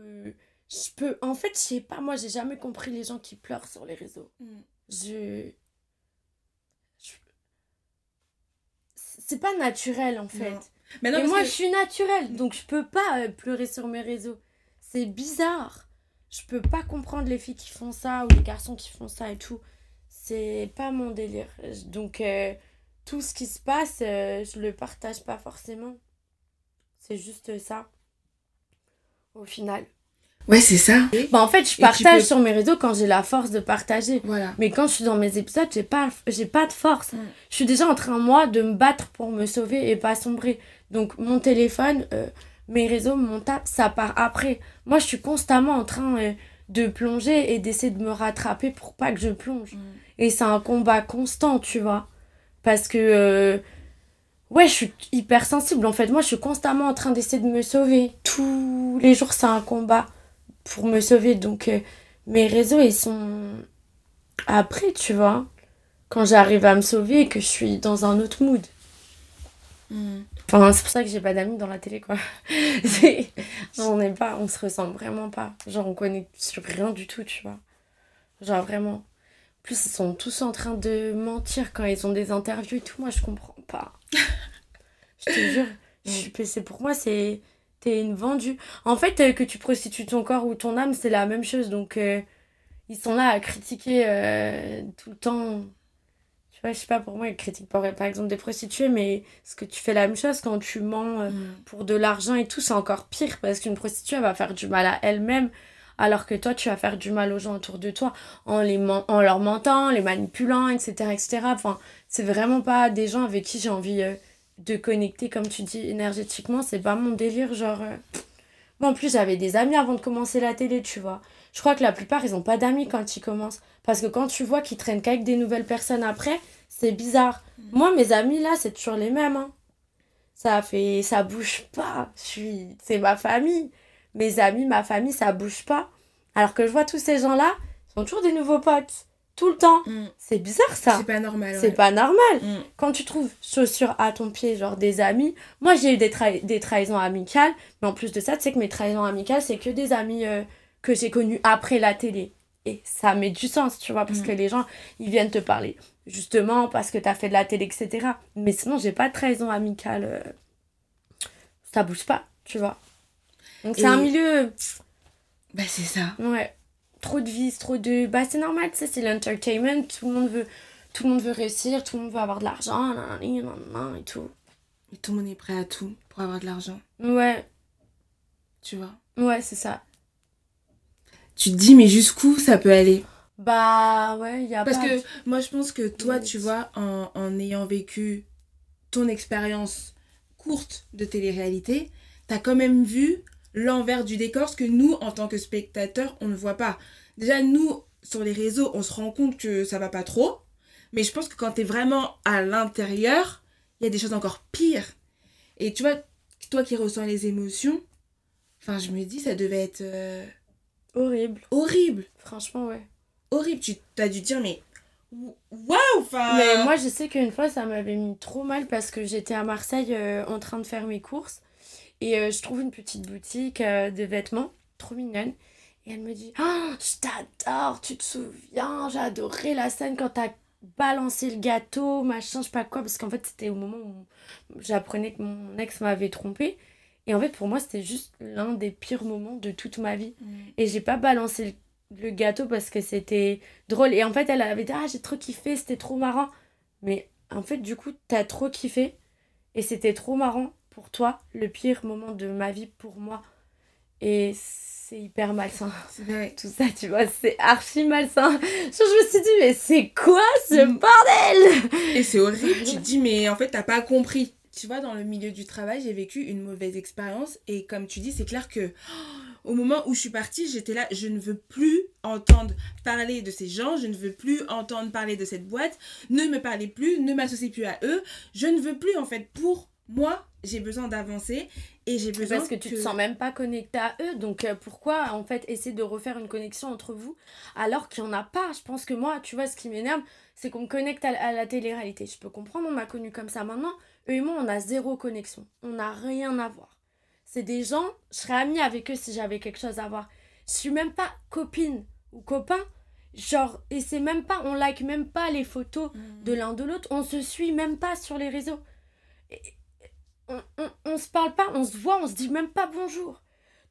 je peux en fait je sais pas moi j'ai jamais compris les gens qui pleurent sur les réseaux mm. je, c'est pas naturel en fait. Mais Et moi je suis naturelle donc je peux pas euh, pleurer sur mes réseaux. C'est bizarre. Je peux pas comprendre les filles qui font ça ou les garçons qui font ça et tout. C'est pas mon délire. Donc euh, tout ce qui se passe euh, je le partage pas forcément. C'est juste ça. Au final Ouais, c'est ça. Bah, en fait, je partage sur mes réseaux quand j'ai la force de partager. Voilà. Mais quand je suis dans mes épisodes, j'ai pas, j'ai pas de force. Mm. Je suis déjà en train, moi, de me battre pour me sauver et pas sombrer. Donc, mon téléphone, euh, mes réseaux, mon tap, ça part après. Moi, je suis constamment en train euh, de plonger et d'essayer de me rattraper pour pas que je plonge. Mm. Et c'est un combat constant, tu vois. Parce que. Euh, ouais, je suis hyper sensible. En fait, moi, je suis constamment en train d'essayer de me sauver. Tous les jours, c'est un combat pour me sauver. Donc, euh, mes réseaux, ils sont après, tu vois, quand j'arrive à me sauver et que je suis dans un autre mood. Hmm. Enfin, c'est pour ça que j'ai pas d'amis dans la télé, quoi. on n'est pas, on se ressemble vraiment pas. Genre, on connaît sur rien du tout, tu vois. Genre, vraiment. En plus, ils sont tous en train de mentir quand ils ont des interviews et tout. Moi, je comprends pas. je te jure. Je suis, c'est pour moi, c'est t'es une vendue. En fait, euh, que tu prostitues ton corps ou ton âme, c'est la même chose. Donc, euh, ils sont là à critiquer euh, tout le temps. Tu vois, je sais pas, pour moi, ils critiquent par, par exemple des prostituées, mais ce que tu fais la même chose quand tu mens mm. pour de l'argent et tout, c'est encore pire parce qu'une prostituée va faire du mal à elle-même. Alors que toi, tu vas faire du mal aux gens autour de toi en, les en leur mentant, les manipulant, etc. etc. Enfin, c'est vraiment pas des gens avec qui j'ai envie de connecter, comme tu dis, énergétiquement, c'est pas mon délire. Genre, euh, moi en plus, j'avais des amis avant de commencer la télé, tu vois. Je crois que la plupart, ils ont pas d'amis quand ils commencent. Parce que quand tu vois qu'ils traînent qu'avec des nouvelles personnes après, c'est bizarre. Mm. Moi, mes amis là, c'est toujours les mêmes. Hein. Ça fait. Ça bouge pas. Je suis. C'est ma famille. Mes amis, ma famille, ça bouge pas. Alors que je vois tous ces gens-là, ils sont toujours des nouveaux potes tout le temps. Mm. C'est bizarre ça. C'est pas normal. C'est pas normal. Mm. Quand tu trouves chaussures à ton pied, genre des amis. Moi, j'ai eu des, des trahisons amicales, mais en plus de ça, tu sais que mes trahisons amicales, c'est que des amis euh, que j'ai connus après la télé. Et ça met du sens, tu vois, parce mm. que les gens, ils viennent te parler. Justement, parce que t'as fait de la télé, etc. Mais sinon, j'ai pas de trahison amicale. Euh, ça bouge pas, tu vois. Donc, c'est un milieu. Bah, c'est ça. Ouais trop de vis, trop de. Bah, c'est normal, tu sais, c'est l'entertainment. Tout le monde veut. Tout le monde veut réussir, tout le monde veut avoir de l'argent, et tout. Et tout le monde est prêt à tout pour avoir de l'argent. Ouais. Tu vois? Ouais, c'est ça. Tu te dis, mais jusqu'où ça peut aller? Bah, ouais, il y a Parce que moi, je pense que toi, tu vois, en, en ayant vécu ton expérience courte de télé-réalité, t'as quand même vu l'envers du décor, ce que nous, en tant que spectateurs, on ne voit pas. Déjà, nous, sur les réseaux, on se rend compte que ça va pas trop. Mais je pense que quand tu es vraiment à l'intérieur, il y a des choses encore pires. Et tu vois, toi qui ressens les émotions, enfin, je me dis, ça devait être. Euh, horrible. Horrible. Franchement, ouais. Horrible. Tu as dû dire, mais. Waouh enfin... Mais moi, je sais qu'une fois, ça m'avait mis trop mal parce que j'étais à Marseille euh, en train de faire mes courses. Et euh, je trouve une petite boutique euh, de vêtements, trop mignonne. Et elle me dit oh, Je t'adore, tu te souviens, j'ai adoré la scène quand t'as balancé le gâteau, machin, je sais pas quoi, parce qu'en fait, c'était au moment où j'apprenais que mon ex m'avait trompé. Et en fait, pour moi, c'était juste l'un des pires moments de toute ma vie. Mm. Et j'ai pas balancé le gâteau parce que c'était drôle. Et en fait, elle avait dit Ah, j'ai trop kiffé, c'était trop marrant. Mais en fait, du coup, t'as trop kiffé et c'était trop marrant pour toi, le pire moment de ma vie pour moi. Et c'est hyper malsain. Tout ça, tu vois, c'est archi malsain. je me suis dit, mais c'est quoi ce mm. bordel? Et c'est horrible, tu te dis, mais en fait, t'as pas compris. Tu vois, dans le milieu du travail, j'ai vécu une mauvaise expérience. Et comme tu dis, c'est clair que au moment où je suis partie, j'étais là, je ne veux plus entendre parler de ces gens, je ne veux plus entendre parler de cette boîte, ne me parlez plus, ne m'associez plus à eux, je ne veux plus en fait pour moi, j'ai besoin d'avancer et j'ai besoin parce que, tu te sens même pas connecté à eux donc euh, pourquoi en fait essayer de refaire une connexion entre vous alors qu'il y en a pas? Je pense que moi tu vois ce qui m'énerve c'est qu'on me connecte à, la télé-réalité. Je peux comprendre on m'a connu comme ça. Maintenant eux et moi on a zéro connexion. On n'a rien à voir. C'est des gens je serais amie avec eux si j'avais quelque chose à voir. Je suis même pas copine ou copain. Genre et c'est même pas on like même pas les photos mmh. de l'un de l'autre. On se suit même pas sur les réseaux. Et, on, se parle pas, on se voit, on se dit même pas bonjour.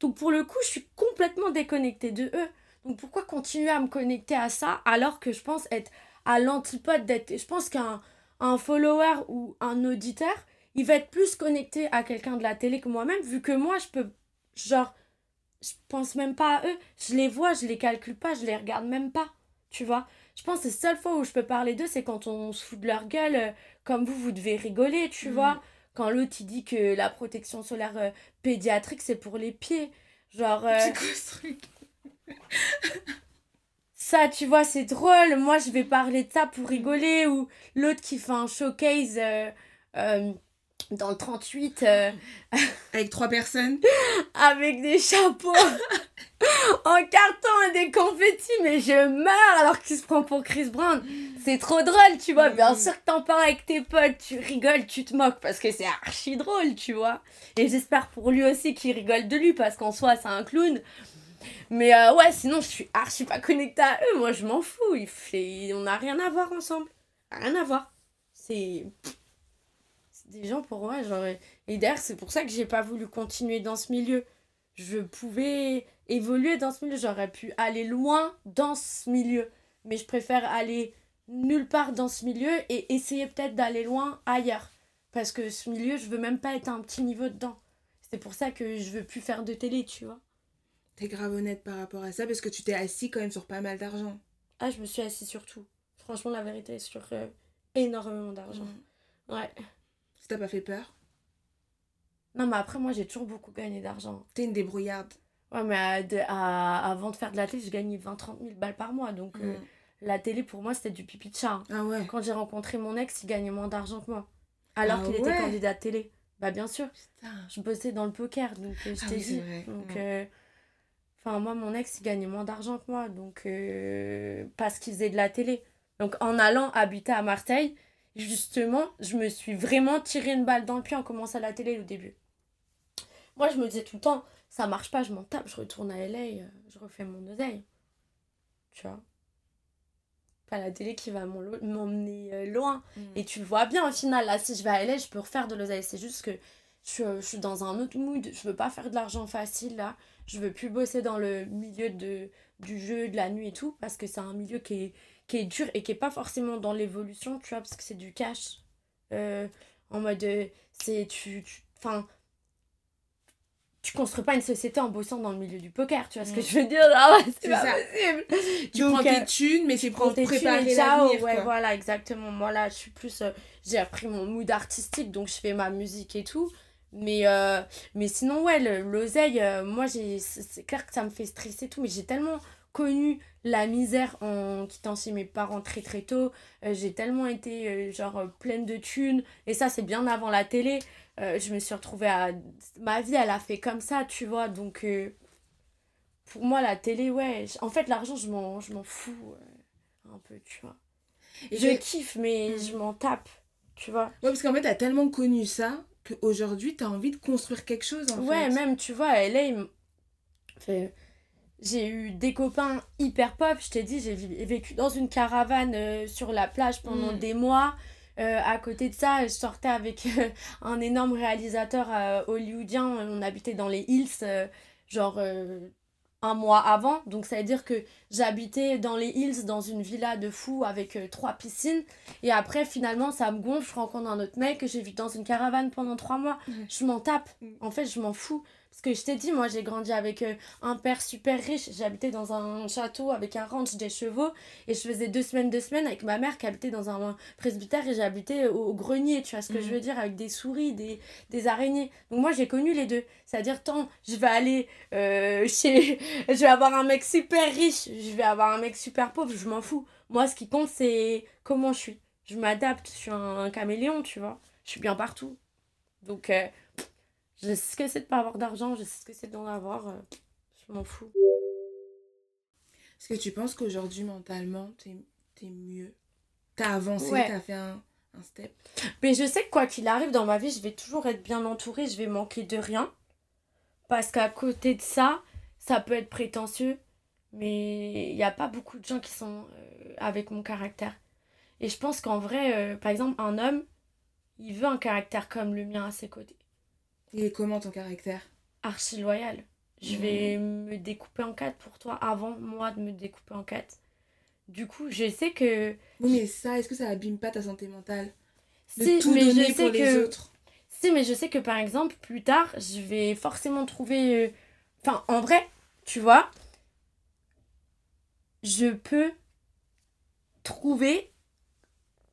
Donc pour le coup, je suis complètement déconnectée de eux. Donc pourquoi continuer à me connecter à ça alors que je pense être à l'antipode d'être... Je pense qu'un un follower ou un auditeur, il va être plus connecté à quelqu'un de la télé que moi-même, vu que moi, je peux... Genre, je pense même pas à eux. Je les vois, je les calcule pas, je les regarde même pas. Tu vois Je pense que la seule fois où je peux parler d'eux, c'est quand on se fout de leur gueule, euh, comme vous, vous devez rigoler, tu mm. vois quand l'autre il dit que la protection solaire euh, pédiatrique c'est pour les pieds. Genre. Euh, ça, tu vois, c'est drôle. Moi, je vais parler de ça pour rigoler. Ou l'autre qui fait un showcase. Euh, dans le 38. Euh, avec trois personnes. avec des chapeaux. en carton et des confettis, mais je meurs alors qu'il se prend pour Chris Brown. C'est trop drôle, tu vois. Bien sûr que t'en parles avec tes potes, tu rigoles, tu te moques parce que c'est archi drôle, tu vois. Et j'espère pour lui aussi qu'il rigole de lui parce qu'en soi, c'est un clown. Mais euh, ouais, sinon, je suis archi pas connectée à eux. Moi, je m'en fous. Il fait... On n'a rien à voir ensemble. Rien à voir. C'est des gens pour moi, genre. Et d'ailleurs, c'est pour ça que j'ai pas voulu continuer dans ce milieu. Je pouvais évoluer dans ce milieu, j'aurais pu aller loin dans ce milieu. Mais je préfère aller nulle part dans ce milieu et essayer peut-être d'aller loin ailleurs. Parce que ce milieu, je veux même pas être à un petit niveau dedans. C'est pour ça que je veux plus faire de télé, tu vois. T'es grave honnête par rapport à ça parce que tu t'es assis quand même sur pas mal d'argent. Ah, je me suis assis sur tout. Franchement, la vérité, sur euh, énormément d'argent. Mm. Ouais t'as pas fait peur? Non, mais après, moi, j'ai toujours beaucoup gagné d'argent. T'es une débrouillarde. Ouais, mais avant de faire de la télé, je gagnais 20-30 000 balles par mois. Donc, euh, mm. la télé, pour moi, c'était du pipi de chat. Hein. Ah ouais. Quand j'ai rencontré mon ex, il gagnait moins d'argent que moi. Alors ah qu'il était candidat de télé. Bah, bien sûr. Je bossais dans le poker, donc euh, je ah t'ai dit. Donc, euh, enfin, moi, mon ex, il gagnait moins d'argent que moi. Donc, parce qu'il faisait de la télé. Donc, en allant habiter à Marseille, justement, je me suis vraiment tiré une balle dans le pied en commençant à la télé au début. Moi, je me disais tout le temps, ça marche pas, je m'en tape, je retourne à LA, euh, je refais mon oseille. Tu vois? Pas la télé qui va m'emmener euh, loin. Mm. Et tu le vois bien au final, là, si je vais à LA, je peux refaire de l'oseille. C'est juste que je, suis dans un autre mood, je veux pas faire de l'argent facile là. Je veux plus bosser dans le milieu de, du jeu, de la nuit et tout, parce que c'est un milieu qui est qui est dur et qui est pas forcément dans l'évolution, tu vois, parce que c'est du cash. Euh, en mode, euh, c'est. Tu. Enfin. Tu, construis pas une société en bossant dans le milieu du poker, tu vois ce que mm. je veux dire? Ah c'est pas possible Tu prends tes euh, thunes, mais c'est pour préparer l'avenir. Ouais, voilà, exactement. Moi, là, je suis plus... j'ai appris mon mood artistique, donc je fais ma musique et tout. Mais, mais sinon, ouais, l'oseille, moi, c'est clair que ça me fait stresser et tout, mais j'ai tellement connu la misère en quittant chez mes parents très très tôt. Euh, j'ai tellement été euh, genre euh, pleine de thunes. Et ça, c'est bien avant la télé. je me suis retrouvée à... Ma vie, elle a fait comme ça, tu vois. Donc, pour moi, la télé, ouais. En fait, l'argent, je m'en, je m'en fous un peu, tu vois. Et je kiffe, mais hmm. je m'en tape, tu vois. Ouais, parce qu'en fait, t'as tellement connu ça qu'aujourd'hui, t'as envie de construire quelque chose, en ouais, même, tu vois, elle est... Fait j'ai eu des copains hyper pop. Je t'ai dit, j'ai vécu dans une caravane euh, sur la plage pendant mm. des mois. Euh, à côté de ça, je sortais avec euh, un énorme réalisateur hollywoodien. On habitait dans les hills, genre un mois avant. Donc, ça veut dire que j'habitais dans les Hills, dans une villa de fou avec trois piscines. Et après, finalement, ça me gonfle. Je rencontre un autre mec que j'ai vu dans une caravane pendant trois mois. Je m'en tape. Mm. En fait, je m'en fous. Parce que je t'ai dit, moi, j'ai grandi avec euh, un père super riche. J'habitais dans un château avec un ranch, des chevaux. Et je faisais deux semaines, deux semaines avec ma mère qui habitait dans un presbytère. Et j'habitais au, grenier, tu vois ce que je veux dire, avec des souris, des, des araignées. Donc, moi, j'ai connu les deux. C'est-à-dire, tant je vais aller euh, chez. Je vais avoir un mec super riche, je vais avoir un mec super pauvre, je m'en fous. Moi, ce qui compte, c'est comment je suis. Je m'adapte, je suis un, caméléon, tu vois. Je suis bien partout. Donc, euh, je sais ce que c'est de pas avoir d'argent, je sais ce que c'est d'en avoir. euh, je m'en fous. Est-ce que tu penses qu'aujourd'hui, mentalement, t'es es mieux? T'as avancé, Ouais. t'as fait un, un step? Mais je sais que quoi qu'il arrive dans ma vie, je vais toujours être bien entourée, je vais manquer de rien. Parce qu'à côté de ça, ça peut être prétentieux, mais il n'y a pas beaucoup de gens qui sont euh, avec mon caractère. Et je pense qu'en vrai, euh, par exemple, un homme, il veut un caractère comme le mien à ses côtés. Est comment ton caractère? Archi loyal. Je Mhm. vais me découper en quatre pour toi avant moi de me découper en quatre. Du coup, je sais que. Oui, mais ça, est-ce que ça abîme pas ta santé mentale? De Si, tout mais donner je pour sais les que. autres Si, mais je sais que par exemple, plus tard, je vais forcément trouver. euh, Enfin, en vrai, tu vois, je peux trouver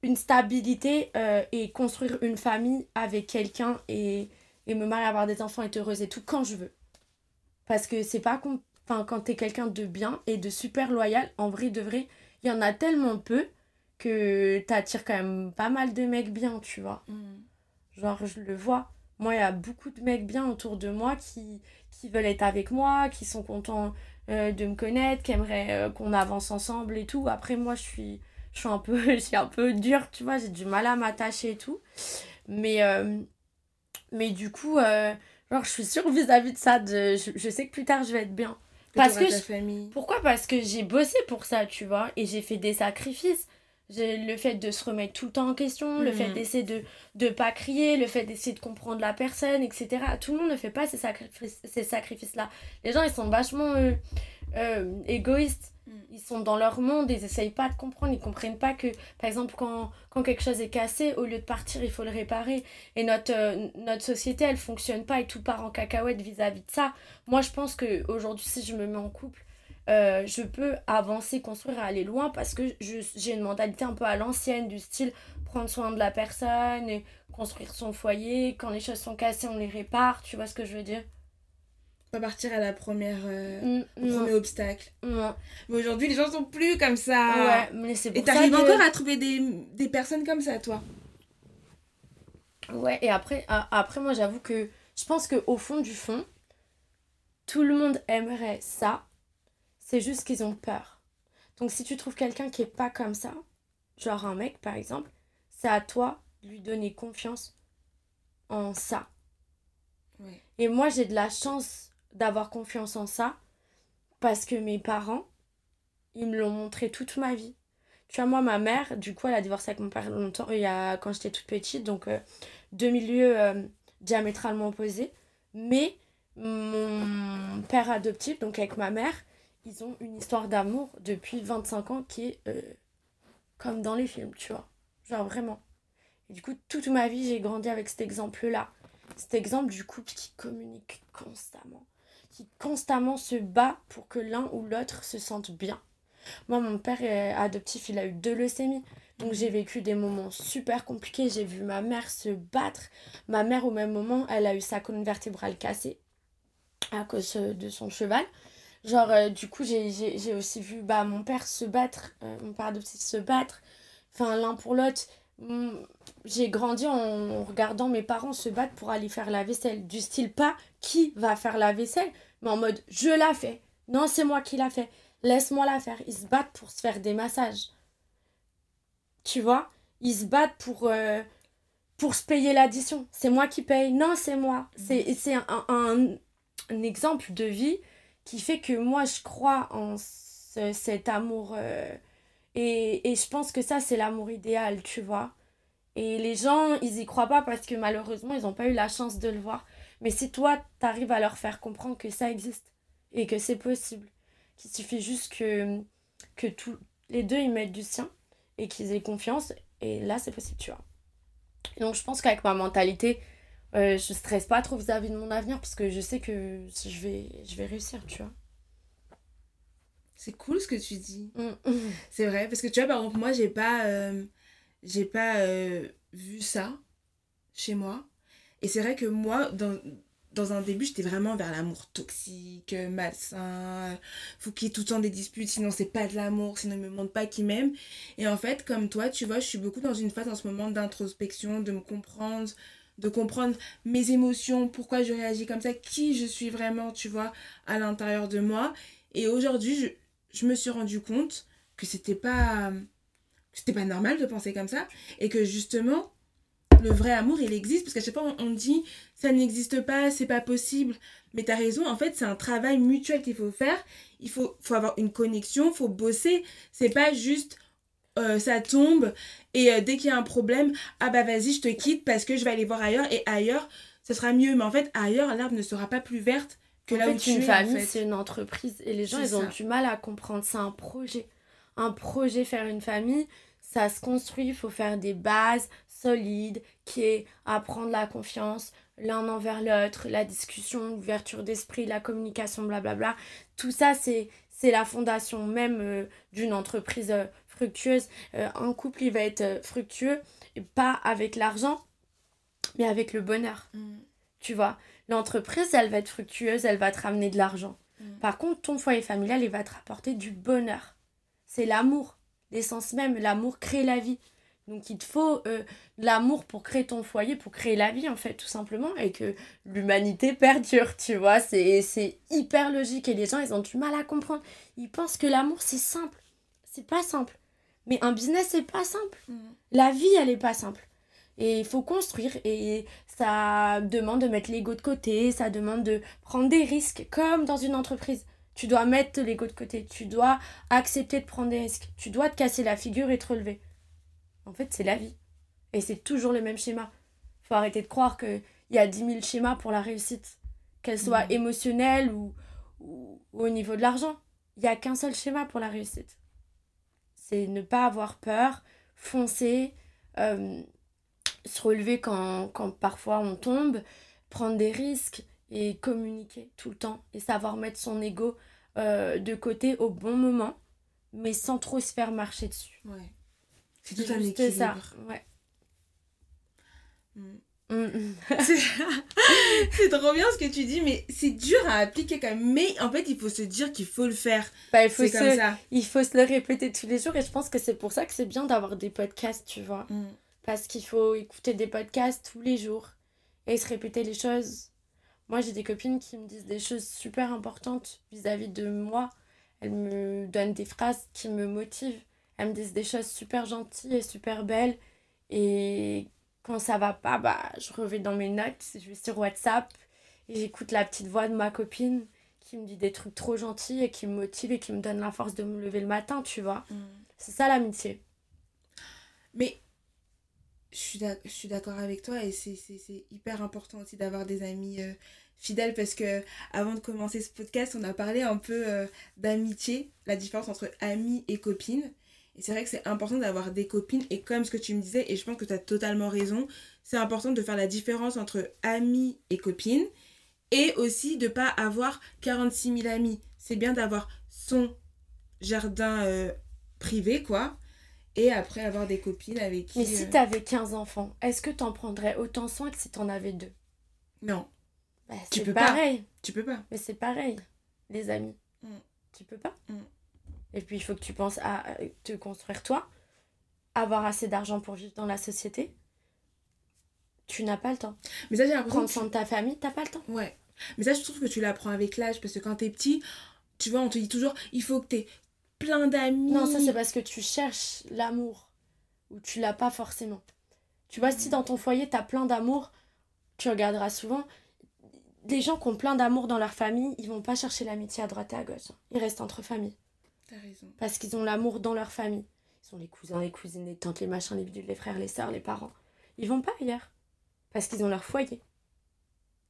une stabilité euh, et construire une famille avec quelqu'un et, et me marier, avoir des enfants, être heureuse et tout quand je veux. Parce que c'est pas. com- Enfin, quand t'es quelqu'un de bien et de super loyal, en vrai, de vrai, il y en a tellement peu que t'attires quand même pas mal de mecs bien, tu vois. Mhm. Genre, je le vois. Moi, il y a beaucoup de mecs bien autour de moi qui, qui veulent être avec moi, qui sont contents euh, de me connaître, qui aimeraient euh, qu'on avance ensemble et tout. Après, moi, je suis, je suis un peu, je suis un peu dure, tu vois, j'ai du mal à m'attacher et tout. Mais, euh, mais du coup, euh, genre, je suis sûre vis-à-vis de ça. De, je, je sais que plus tard, je vais être bien. Parce que je- famille. Pourquoi? Parce que j'ai bossé pour ça, tu vois, et j'ai fait des sacrifices. Le fait de se remettre tout le temps en question, le fait d'essayer de ne pas crier, le fait d'essayer de comprendre la personne, etc. Tout le monde ne fait pas ces, sacrifices, ces sacrifices-là. Les gens, ils sont vachement euh, euh, égoïstes. Mhm. Ils sont dans leur monde, ils essayent pas de comprendre, ils comprennent pas que, par exemple, quand, quand quelque chose est cassé, au lieu de partir, il faut le réparer. Et notre, euh, notre société, elle fonctionne pas et tout part en cacahuète vis-à-vis de ça. Moi, je pense que aujourd'hui si je me mets en couple, euh, je peux avancer, construire aller loin parce que je- j'ai une mentalité un peu à l'ancienne, du style prendre soin de la personne, et construire son foyer. Quand les choses sont cassées, on les répare. Tu vois ce que je veux dire? Pas partir à la première, euh, Mm, premier obstacle. non. Mais aujourd'hui, les gens sont plus comme ça. Ouais, mais c'est pour Et t'arrives que- encore à trouver des, des personnes comme ça, toi Ouais, et après, a- après moi, j'avoue que je pense que au fond du fond, tout le monde aimerait ça. C'est juste qu'ils ont peur. Donc, si tu trouves quelqu'un qui est pas comme ça, genre un mec par exemple, c'est à toi de lui donner confiance en ça. Et moi, j'ai de la chance d'avoir confiance en ça parce que mes parents, ils me l'ont montré toute ma vie. Tu vois, moi, ma mère, du coup, elle a divorcé avec mon père longtemps, il y a, quand j'étais toute petite, donc euh, deux milieux euh, diamétralement opposés. Mais mon père adoptif, donc avec ma mère, ils ont une histoire d'amour depuis 25 ans qui est euh, comme dans les films, tu vois. Genre vraiment. Et du coup, toute ma vie, j'ai grandi avec cet exemple-là. Cet exemple du couple qui communique constamment. Qui constamment se bat pour que l'un ou l'autre se sente bien. Moi, mon père est adoptif, il a eu deux leucémies. Donc j'ai vécu des moments super compliqués. J'ai vu ma mère se battre. Ma mère, au même moment, elle a eu sa colonne vertébrale cassée à cause euh, de son cheval. Genre, euh, du coup, j'ai- aussi vu bah, mon père se battre, euh, mon père adoptif se battre, enfin, l'un pour l'autre. Hum, J'ai grandi en regardant mes parents se battre pour aller faire la vaisselle. Du style, pas qui va faire la vaisselle, mais en mode je la fais. Non, c'est moi qui la fais. Laisse-moi la faire. Ils se battent pour se faire des massages. Tu vois? Ils se battent pour, euh, pour se payer l'addition. C'est moi qui paye. Non, c'est moi. C'est c'est un, un, un exemple de vie qui fait que moi, je crois en ce- cet amour. euh, et, et je pense que ça, c'est l'amour idéal, tu vois. Et les gens, ils y croient pas parce que malheureusement, ils n'ont pas eu la chance de le voir. Mais si toi, t'arrives à leur faire comprendre que ça existe, et que c'est possible. Qu'il suffit juste que, que tous les deux ils mettent du sien et qu'ils aient confiance et là c'est possible, tu vois. Donc je pense qu'avec ma mentalité, euh, je stresse pas trop vis-à-vis de mon avenir parce que je sais que je vais, je vais réussir, tu vois. C'est cool ce que tu dis. Mm. C'est vrai, parce que tu vois, par exemple, moi, j'ai pas, euh, j'ai pas euh, vu ça chez moi. Et c'est vrai que moi, dans, dans un début, j'étais vraiment vers l'amour toxique, malsain. Faut qu'il y ait tout le temps des disputes, sinon c'est pas de l'amour, sinon il me montre pas qu'il m'aime. Et en fait, comme toi, tu vois, je suis beaucoup dans une phase en ce moment d'introspection, de me comprendre, de comprendre mes émotions, pourquoi je réagis comme ça, qui je suis vraiment, tu vois, à l'intérieur de moi. Et aujourd'hui, je, je me suis rendu compte que c'était pas c'était pas normal de penser comme ça et que justement le vrai amour il existe parce qu'à chaque fois on, dit ça n'existe pas c'est pas possible mais tu as raison en fait c'est un travail mutuel qu'il faut faire il faut, faut avoir une connexion faut bosser c'est pas juste euh, ça tombe et euh, dès qu'il y a un problème ah bah vas-y je te quitte parce que je vais aller voir ailleurs et ailleurs ce sera mieux mais en fait ailleurs l'herbe ne sera pas plus verte que là où tu une famille, c'est une entreprise. Et les gens, ils ont du mal à comprendre. C'est un projet. Un projet, faire une famille, ça se construit. Il faut faire des bases solides, qui est apprendre la confiance l'un envers l'autre, la discussion, l'ouverture d'esprit, la communication, blablabla. Tout ça, c'est c'est la fondation même euh, d'une entreprise euh, fructueuse. Euh, un couple, il va être fructueux, pas avec l'argent, mais avec le bonheur. Mm. Tu vois? L'entreprise, elle va être fructueuse, elle va te ramener de l'argent. Mm. Par contre, ton foyer familial, il va te rapporter du bonheur. C'est l'amour, l'essence même. L'amour crée la vie. Donc il te faut euh, l'amour pour créer ton foyer, pour créer la vie en fait, tout simplement, et que l'humanité perdure, tu vois. C'est hyper logique et les gens, ils ont du mal à comprendre. Ils pensent que l'amour, c'est simple. C'est pas simple. Mais un business, c'est pas simple. Mm. La vie, elle est pas simple. Et il faut construire et ça demande de mettre l'ego de côté, ça demande de prendre des risques comme dans une entreprise. Tu dois mettre l'ego de côté, tu dois accepter de prendre des risques, tu dois te casser la figure et te relever. En fait, c'est la vie. Et c'est toujours le même schéma. faut arrêter de croire qu'il y a 10 000 schémas pour la réussite, qu'elle soit mmh. émotionnelle ou, ou, au niveau de l'argent. Il n'y a qu'un seul schéma pour la réussite. C'est ne pas avoir peur, foncer, euh, se relever quand, parfois on tombe, prendre des risques et communiquer tout le temps et savoir mettre son ego euh, de côté au bon moment, mais sans trop se faire marcher dessus. Ouais. C'est tout un équilibre. ça, ouais. Mm. Mm, mm. c'est trop bien ce que tu dis, mais c'est dur à appliquer quand même. Mais en fait, il faut se dire qu'il faut le faire. Bah, il, faut comme ça. il faut se le répéter tous les jours. Et je pense que c'est pour ça que c'est bien d'avoir des podcasts, tu vois parce qu'il faut écouter des podcasts tous les jours et se répéter les choses. Moi, j'ai des copines qui me disent des choses super importantes vis-à-vis de moi. Elles me donnent des phrases qui me motivent. Elles me disent des choses super gentilles et super belles. Et quand ça va pas, bah, je reviens dans mes notes, je vais sur WhatsApp et j'écoute la petite voix de ma copine qui me dit des trucs trop gentils et qui me motive et qui me donne la force de me lever le matin, tu vois. Mm. C'est ça l'amitié. Mais je suis d'accord avec toi et c'est hyper important aussi d'avoir des amis euh, fidèles parce que avant de commencer ce podcast, on a parlé un peu euh, d'amitié, la différence entre amis et copines. Et c'est vrai que c'est important d'avoir des copines et comme ce que tu me disais, et je pense que tu as totalement raison, c'est important de faire la différence entre amis et copines et aussi de pas avoir 46 000 amis. C'est bien d'avoir son jardin euh, privé, quoi, et après avoir des copines avec qui. Mais si euh, t'avais 15 enfants, est-ce que t'en prendrais autant soin que si t'en avais deux? Non. Bah, tu peux pareil. Tu peux pas. Mais c'est pareil, les amis. Mm. Tu peux pas? Mm. Et puis il faut que tu penses à te construire toi, avoir assez d'argent pour vivre dans la société. Tu n'as pas le temps. Mais ça, j'ai l'impression. Prendre soin de ta famille, t'as pas le temps. Ouais. Mais ça, je trouve que tu l'apprends avec l'âge parce que quand t'es petit, tu vois, on te dit toujours, il faut que t'aies plein d'amis. Non, ça c'est parce que tu cherches l'amour. Ou tu l'as pas forcément. Tu vois, si dans ton foyer t'as plein d'amour, tu regarderas souvent. Les gens qui ont plein d'amour dans leur famille, ils vont pas chercher l'amitié à droite et à gauche. Ils restent entre familles. T'as raison. Parce qu'ils ont l'amour dans leur famille. Ils ont les cousins, les cousines, les tantes, les machins, les bidules, les frères, les sœurs, les parents. Ils vont pas ailleurs. Parce qu'ils ont leur foyer.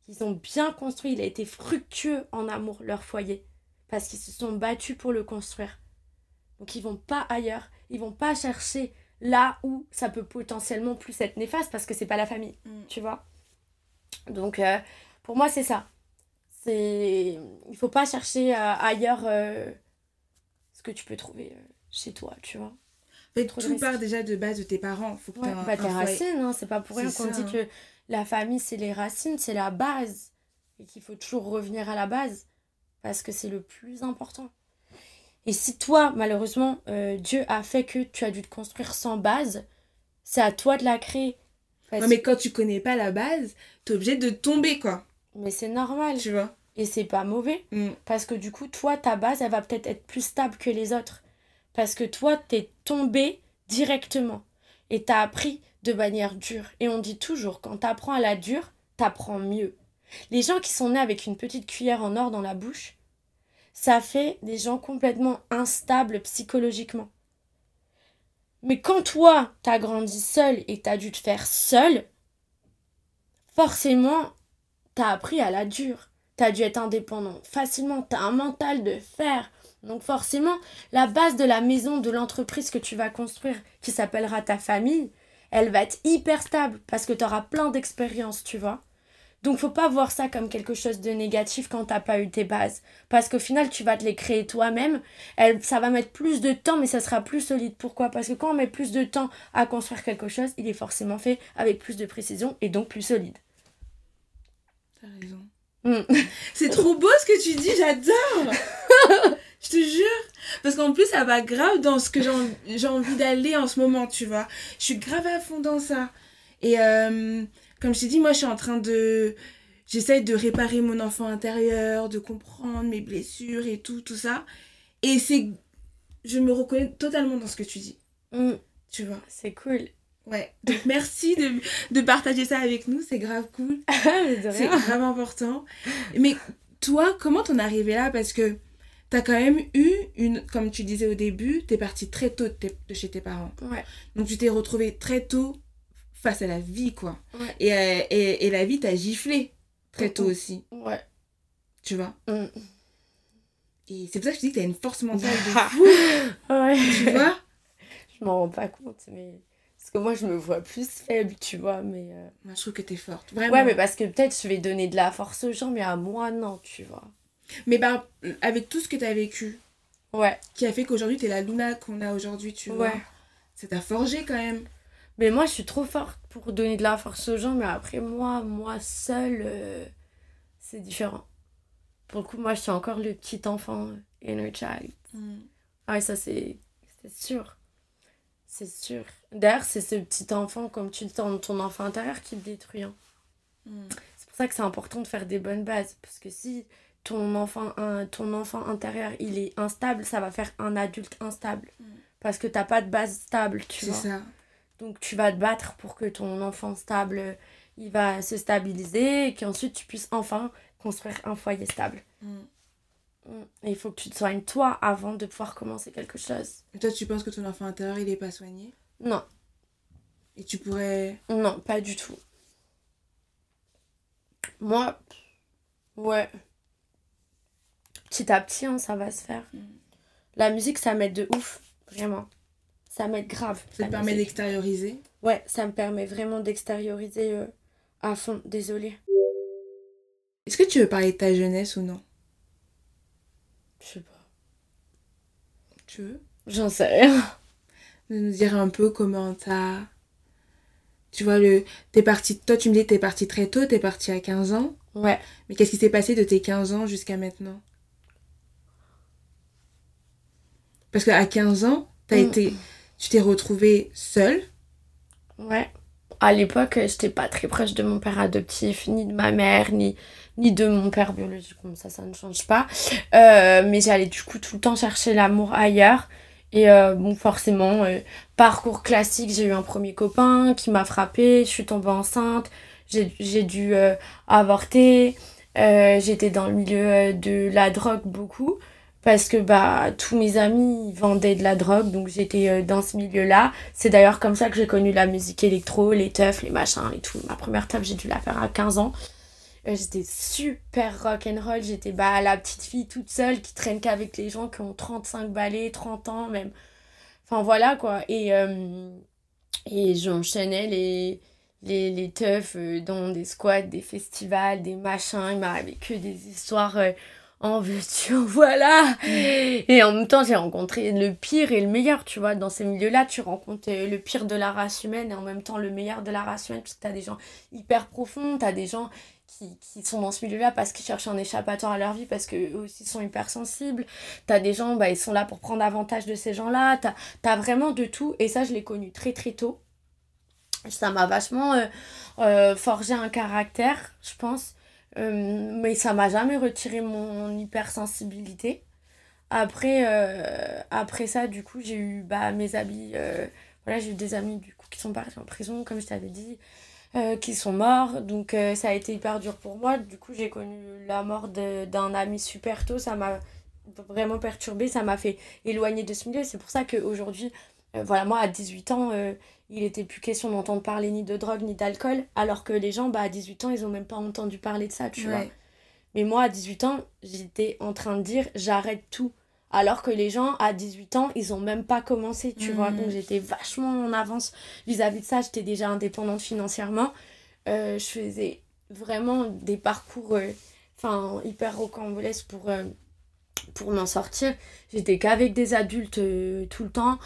ils ont bien construit, il a été fructueux en amour, leur foyer. Parce qu'ils se sont battus pour le construire. Donc ils vont pas ailleurs. Ils vont pas chercher là où ça peut potentiellement plus être néfaste parce que c'est pas la famille. Mm. Tu vois? Donc euh, pour moi, c'est ça. C'est. Il faut pas chercher euh, ailleurs euh, que tu peux trouver euh, chez toi, tu vois. De tout part déjà de base de tes parents. Faut que Ouais, un, bah, tes racines, hein, c'est pas pour rien qu'on dit hein. que la famille, c'est les racines, c'est la base. Et qu'il faut toujours revenir à la base. Parce que c'est le plus important. Et si toi, malheureusement, euh, Dieu a fait que tu as dû te construire sans base, c'est à toi de la créer. Parce- Ouais, mais quand tu connais pas la base, t'es obligé de tomber, quoi. mais c'est normal. Tu vois Et c'est pas mauvais. Mm. Parce que du coup, toi, ta base, elle va peut-être être plus stable que les autres. Parce que toi, t'es tombé directement. Et t'as appris de manière dure. Et on dit toujours, quand t'apprends à la dure, t'apprends mieux. Les gens qui sont nés avec une petite cuillère en or dans la bouche, ça fait des gens complètement instables psychologiquement. Mais quand toi, t'as grandi seul et t'as dû te faire seul, forcément, t'as appris à la dure. T'as dû être indépendant facilement. T'as un mental de fer. Donc forcément, la base de la maison, de l'entreprise que tu vas construire, qui s'appellera ta famille, elle va être hyper stable parce que tu auras plein d'expériences, tu vois. Donc faut pas voir ça comme quelque chose de négatif quand t'as pas eu tes bases. Parce qu'au final, tu vas te les créer toi-même. Ça va mettre plus de temps, mais ça sera plus solide. Pourquoi? Parce que quand on met plus de temps à construire quelque chose, il est forcément fait avec plus de précision et donc plus solide. T'as raison. Mm. C'est trop beau ce que tu dis, j'adore Je te jure Parce qu'en plus, ça va grave dans ce que j'ai en- j'ai envie d'aller en ce moment, tu vois. Je suis grave à fond dans ça. Et euh, comme je t'ai dit, moi, je suis en train de... J'essaie de réparer mon enfant intérieur, de comprendre mes blessures et tout, tout ça. Et c'est... Je me reconnais totalement dans ce que tu dis, Mm. tu vois. C'est cool. Ouais. Donc merci de, de partager ça avec nous, c'est grave cool. C'est grave important. Mais toi, comment t'en es arrivé là? Parce que t'as quand même eu une, comme tu disais au début, t'es partie très tôt de, chez tes parents. Ouais. Donc tu t'es retrouvée très tôt face à la vie, quoi. Ouais. Et, euh, et, et la vie t'a giflé très tôt aussi, Ouais. tu vois? Mm. Et c'est pour ça que je te dis que t'as une force mentale de fou, Ouais. tu vois? Je m'en rends pas compte, mais. Parce que moi, je me vois plus faible, tu vois, mais. euh, Moi, je trouve que t'es forte, vraiment. Ouais, mais parce que peut-être je vais donner de la force aux gens, mais à moi, non, tu vois. Mais bah, avec tout ce que t'as vécu, Ouais. qui a fait qu'aujourd'hui t'es la Luna qu'on a aujourd'hui, tu vois. Ouais. Ça t'a forgé quand même. Mais moi, je suis trop forte pour donner de la force aux gens, mais après, moi, moi seule, euh, c'est différent. Pour le coup, moi, je suis encore le petit enfant, inner child. Ah ouais, ça, c'est c'est sûr. C'est sûr. D'ailleurs, c'est ce petit enfant, comme tu le dis, ton- enfant intérieur qui te détruit. hein. Mm. C'est pour ça que c'est important de faire des bonnes bases. Parce que si ton enfant, un- ton enfant intérieur, il est instable, ça va faire un adulte instable. Mm. Parce que t'as pas de base stable, tu C'est vois. ça. Donc tu vas te battre pour que ton enfant stable, il va se stabiliser et qu'ensuite tu puisses enfin construire un foyer stable. Mm. Et il faut que tu te soignes toi avant de pouvoir commencer quelque chose. Et toi, tu penses que ton enfant intérieur, il est pas soigné? Non, Et tu pourrais... non, pas du tout. Moi, ouais. Petit à petit, hein, ça va se faire. Mm. La musique, ça m'aide de ouf, vraiment. Ça m'aide grave. Ça te permet d'extérioriser? Ouais, ça me permet vraiment d'extérioriser euh, à fond. Désolée. Est-ce que tu veux parler de ta jeunesse ou non? Je sais pas. Tu veux? J'en sais rien. De nous dire un peu comment t'as... Tu vois, le... t'es parti... Toi, tu me dis que t'es parti très tôt, t'es parti à 15 ans. Ouais. Mais qu'est-ce qui s'est passé de tes 15 ans jusqu'à maintenant? Parce qu'à 15 ans, t'as Mm. été... Tu t'es retrouvée seule. Ouais. À l'époque, j'étais pas très proche de mon père adoptif, ni de ma mère, ni, de mon père biologique. Comme ça, ça ne change pas. Euh, mais j'allais du coup tout le temps chercher l'amour ailleurs. Et euh, bon, forcément, euh, parcours classique, j'ai eu un premier copain qui m'a frappé, je suis tombée enceinte, j'ai dû avorter, j'étais dans le milieu de la drogue beaucoup. Parce que bah tous mes amis vendaient de la drogue, donc j'étais euh, dans ce milieu-là. C'est d'ailleurs comme ça que j'ai connu la musique électro, les teufs, les machins et tout. Ma première teuf, j'ai dû la faire à 15 ans. Euh, j'étais super rock'n'roll. J'étais bah, la petite fille toute seule qui traîne qu'avec les gens qui ont 35 balais, 30 ans même. Enfin voilà quoi. Et, euh, et j'enchaînais les, les, les dans des squats, des festivals, des machins. Il m'arrivait que des histoires en veux-tu, voilà. Et en même temps, j'ai rencontré le pire et le meilleur, tu vois. Dans ces milieux-là, tu rencontres le pire de la race humaine et en même temps le meilleur de la race humaine, parce que t'as des gens hyper profonds, t'as des gens qui, qui sont dans ce milieu-là parce qu'ils cherchent un échappatoire à leur vie, parce qu'eux aussi sont hypersensibles. T'as des gens, bah, ils sont là pour prendre avantage de ces gens-là. T'as as vraiment de tout. Et ça, je l'ai connu très très tôt. Ça m'a vachement euh, euh, forgé un caractère, je pense. Euh, mais ça m'a jamais retiré mon hypersensibilité. Après, euh, après ça, du coup, j'ai eu bah, mes amis. Euh, voilà, j'ai eu des amis du coup, qui sont partis en prison, comme je t'avais dit, qui sont morts. Donc, ça a été hyper dur pour moi. Du coup, j'ai connu la mort d'un ami super tôt. Ça m'a vraiment perturbé. Ça m'a fait éloigner de ce milieu. C'est pour ça qu'aujourd'hui, voilà, moi, à 18 ans, il était plus question d'entendre parler ni de drogue ni d'alcool, alors que les gens, bah, à 18 ans, ils ont même pas entendu parler de ça, tu vois. Mais moi, à 18 ans, j'étais en train de dire j'arrête tout. Alors que les gens, à 18 ans, ils ont même pas commencé, tu vois. Donc mm. j'étais vachement en avance vis-à-vis de ça. J'étais déjà indépendante financièrement. Euh, je faisais vraiment des parcours euh, hyper rocambolesques pour euh, pour m'en sortir. J'étais qu'avec des adultes euh, tout le temps.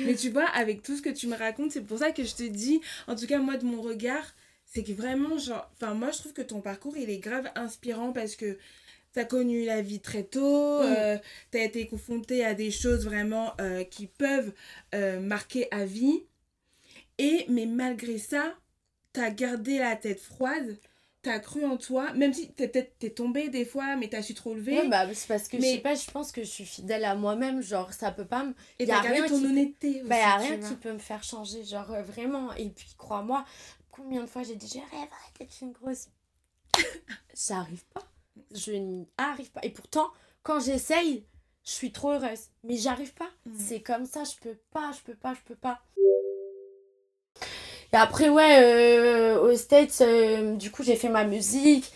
Mais tu vois, avec tout ce que tu me racontes, c'est pour ça que je te dis, en tout cas moi de mon regard, c'est que vraiment, genre, enfin moi je trouve que ton parcours il est grave inspirant parce que t'as connu la vie très tôt, tu mm. euh, t'as été confronté à des choses vraiment euh, qui peuvent marquer à vie. Et, mais malgré ça, t'as gardé la tête froide t'as cru en toi, même si t'es peut-être t'es tombé des fois, mais t'as su te relever. Ouais, bah, c'est parce que je sais pas, je pense que je suis fidèle à moi-même, genre ça peut pas me. Et t'as gardé ton honnêteté aussi. Bah, y a rien qui peut me faire changer, genre euh, vraiment. Et puis, crois-moi, combien de fois j'ai dit, je rêverais d'être une grosse. ça arrive pas. Je n'y arrive pas. Et pourtant, quand j'essaye, je suis trop heureuse. Mais j'arrive pas. Mm. C'est comme ça, je peux pas, je peux pas, je peux pas. Et après, ouais, euh, aux States, euh, du coup, j'ai fait ma musique.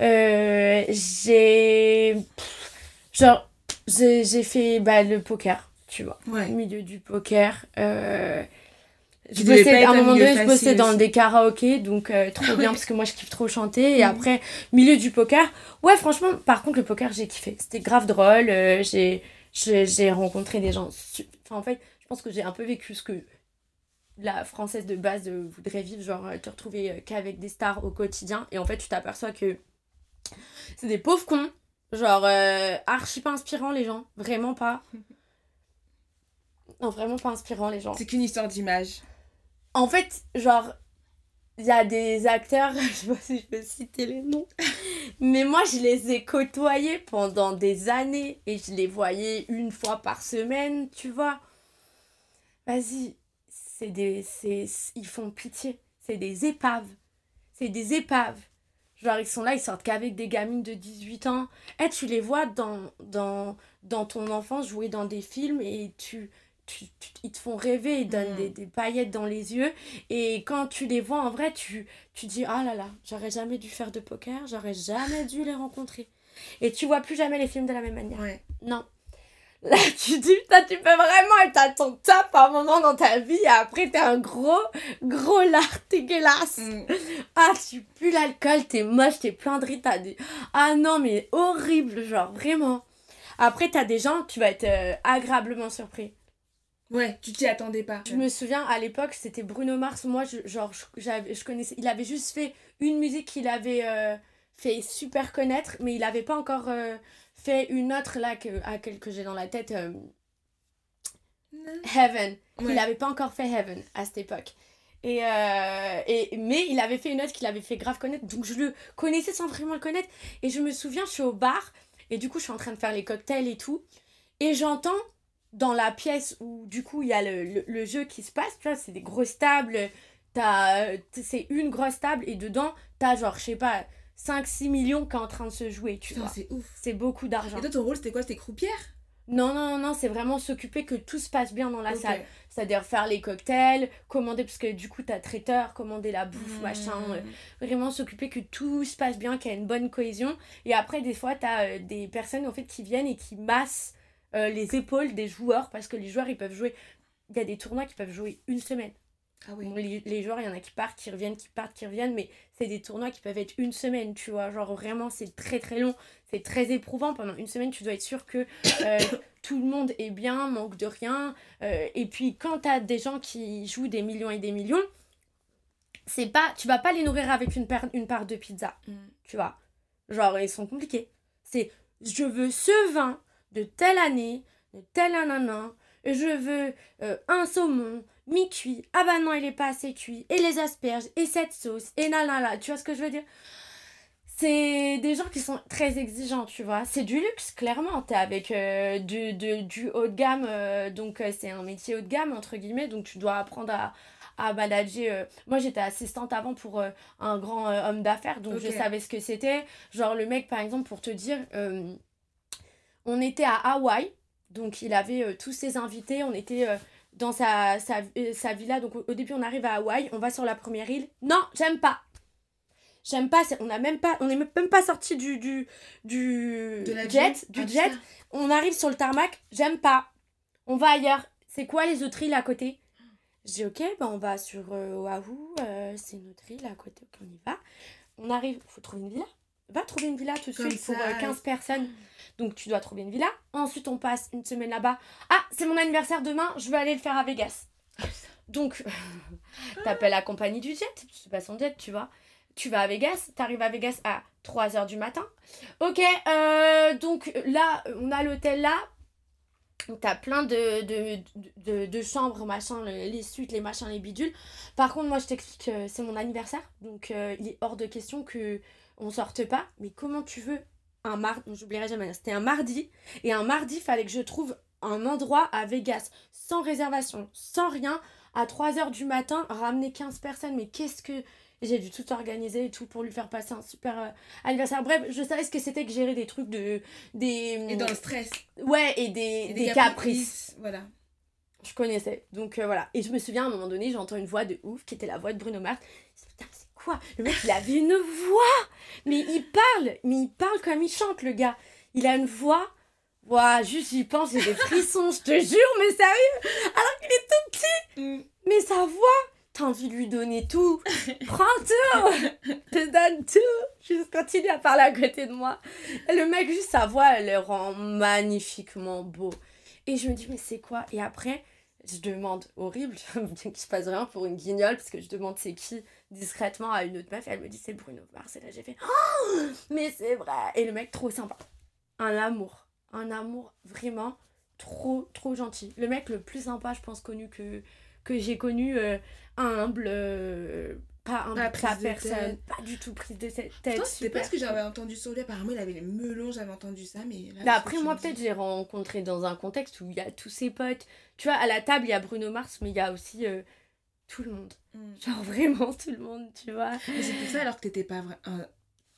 Euh, j'ai. Genre, j'ai fait bah, le poker, tu vois. Au milieu du poker. Euh, je bossais, à un moment donné, je bossais dans des karaokés, donc trop bien parce que moi je kiffe trop chanter. Et mhm. après, milieu du poker, ouais, franchement, par contre, le poker, j'ai kiffé. C'était grave drôle. j'ai j'ai rencontré des gens. Enfin, en fait, je pense que j'ai un peu vécu ce que la française de base voudrait vivre, genre euh, te retrouver euh, qu'avec des stars au quotidien. Et en fait, tu t'aperçois que c'est des pauvres cons. Genre, euh, archi pas inspirant les gens. Vraiment pas. Non, vraiment pas inspirant les gens. C'est qu'une histoire d'image. En fait, genre, il y a des acteurs, je sais pas si je peux citer les noms, mais moi je les ai côtoyés pendant des années et je les voyais une fois par semaine, tu vois. Vas-y, c'est des c'est ils font pitié c'est des épaves c'est des épaves genre ils sont là ils sortent qu'avec des gamines de 18 ans et eh, tu les vois dans dans dans ton enfance jouer dans des films et tu tu, ils te font rêver, ils donnent des, mm. des, paillettes dans les yeux. Et quand tu les vois en vrai, tu, tu dis Ah là là, j'aurais jamais dû faire de poker, j'aurais jamais dû les rencontrer. Et tu vois plus jamais les films de la même manière. Non, Là, tu dis, putain, tu peux vraiment être à ton top un moment dans ta vie et après, t'es un gros, gros lard dégueulasse. Mm. Ah, tu pues l'alcool, t'es moche, t'es plein de rides, t'as dit, ah non, mais horrible, genre, vraiment. Après, t'as des gens, tu vas être euh, agréablement surpris. Ouais, tu t'y attendais pas. Je me souviens, à l'époque, c'était Bruno Mars. Moi, je, genre, je, je connaissais. Il avait juste fait une musique qu'il avait euh, fait super connaître, mais il avait pas encore euh, fait une autre là que, à que j'ai dans la tête. Euh, Heaven. Il n'avait pas encore fait Heaven à cette époque. Et, euh, et, mais il avait fait une autre qu'il avait fait grave connaître. Donc je le connaissais sans vraiment le connaître. Et je me souviens, je suis au bar. Et du coup, je suis en train de faire les cocktails et tout. Et j'entends dans la pièce où du coup il y a le, le, jeu qui se passe. Tu vois, c'est des grosses tables. C'est une grosse table. Et dedans, t'as genre, je sais pas 5-6 millions qui est en train de se jouer, tu vois. c'est ouf. C'est beaucoup d'argent. Et toi, ton rôle, c'était quoi? C'était croupière? Non, non, non, non, c'est vraiment s'occuper que tout se passe bien dans la salle. C'est-à-dire faire les cocktails, commander, parce que du coup, t'as traiteur, commander la bouffe, Mmh. machin. euh, vraiment s'occuper que tout se passe bien, qu'il y a une bonne cohésion. Et après, des fois, t'as euh, des personnes en fait qui viennent et qui massent euh, les épaules des joueurs, parce que les joueurs, ils peuvent jouer. Il y a des tournois qui peuvent jouer une semaine. Ah oui. Bon, les, les joueurs, il y en a qui partent, qui reviennent, qui partent, qui reviennent, mais c'est des tournois qui peuvent être une semaine, tu vois. Genre vraiment, c'est très très long, c'est très éprouvant. Pendant une semaine, tu dois être sûr que euh, tout le monde est bien, manque de rien. Euh, et puis quand t'as des gens qui jouent des millions et des millions, c'est pas, tu vas pas les nourrir avec une, paire- une part de pizza, Mm. tu vois. Genre, ils sont compliqués. C'est, je veux ce vin de telle année, de tel ananas, et je veux euh, un saumon mi-cuit. Ah bah non, il est pas assez cuit. Et les asperges, et cette sauce, et nanana. Tu vois ce que je veux dire? C'est des gens qui sont très exigeants, tu vois. C'est du luxe, clairement. T'es avec euh, du, haut de gamme, euh, donc euh, c'est un métier haut de gamme, entre guillemets, donc tu dois apprendre à, à manager. Moi, j'étais assistante avant pour un grand homme d'affaires, donc je savais ce que c'était. Genre, le mec, par exemple, pour te dire, on était à Hawaï, donc il avait tous ses invités, on était dans sa, sa, euh, sa villa. Donc au, début, on arrive à Hawaï, on va sur la première île. Non, j'aime pas. J'aime pas, on a même pas, on est même pas sorti du, du, du De jet, du Ah, jet. On arrive sur le tarmac, j'aime pas. On va ailleurs. C'est quoi les autres îles à côté? Je dis ok, ben on va sur euh, Oahu, euh, c'est une autre île à côté, on y va. On arrive, faut trouver une villa. Va trouver une villa tout de suite pour ça, euh, 15 personnes. Donc tu dois trouver une villa. Ensuite on passe une semaine là-bas. Ah, c'est mon anniversaire demain, je veux aller le faire à Vegas. Donc t'appelles la compagnie du jet, c'est pas son jet, tu vois. Tu vas à Vegas, t'arrives à Vegas à 3h du matin. Ok, euh, donc là, on a l'hôtel là. Donc, T'as plein de, de, de, de chambres, machin, les, suites, les machins, les bidules. Par contre, moi, je t'explique, euh, c'est mon anniversaire. Donc, euh, il est hors de question que on sorte pas. Mais comment tu veux un mardi J'oublierai jamais. C'était un mardi. Et un mardi, il fallait que je trouve un endroit à Vegas, sans réservation, sans rien, à 3h du matin, ramener 15 personnes. Mais qu'est-ce que... J'ai dû tout organiser et tout pour lui faire passer un super euh, anniversaire. Bref, je savais ce que c'était que gérer des trucs de... Des... Et dans le stress. Ouais, et des, Et des, caprices. Voilà. Je connaissais. Donc euh, voilà. Et je me souviens à un moment donné, j'entends une voix de ouf qui était la voix de Bruno Mars. Putain, quoi Le mec, il avait une voix Mais il parle Mais il parle comme il chante, le gars. Il a une voix. Ouah, juste j'y pense, j'ai des frissons, je te jure, mais sérieux Alors qu'il est tout petit Mm. Mais sa voix T'as envie de lui donner tout Prends tout Je te donne tout Juste continue à parler à côté de moi. Et le mec, juste sa voix, elle le rend magnifiquement beau. Et je me dis, mais c'est quoi? Et après, je demande, horrible, bien qu'il se passe rien pour une guignole, parce que je demande c'est qui? Discrètement à une autre meuf, et elle me dit c'est Bruno Mars. Et là, j'ai fait, oh, mais c'est vrai Et le mec, trop sympa. Un amour. Un amour vraiment trop, trop gentil. Le mec le plus sympa, je pense, connu que, que j'ai connu, euh, humble, euh, pas Pas pas, prise de personne, tête. pas du tout prise de tête. Pourtant, c'était pas ce que j'avais entendu sur lui. Apparemment, il avait les melons, j'avais entendu ça, mais là. Bah, après, moi, peut-être, j'ai rencontré dans un contexte où il y a tous ses potes. Tu vois, à la table, il y a Bruno Mars, mais il y a aussi euh, tout le monde. Mm. Genre vraiment tout le monde, tu vois. Mais c'est pour ça alors que t'étais pas vrai.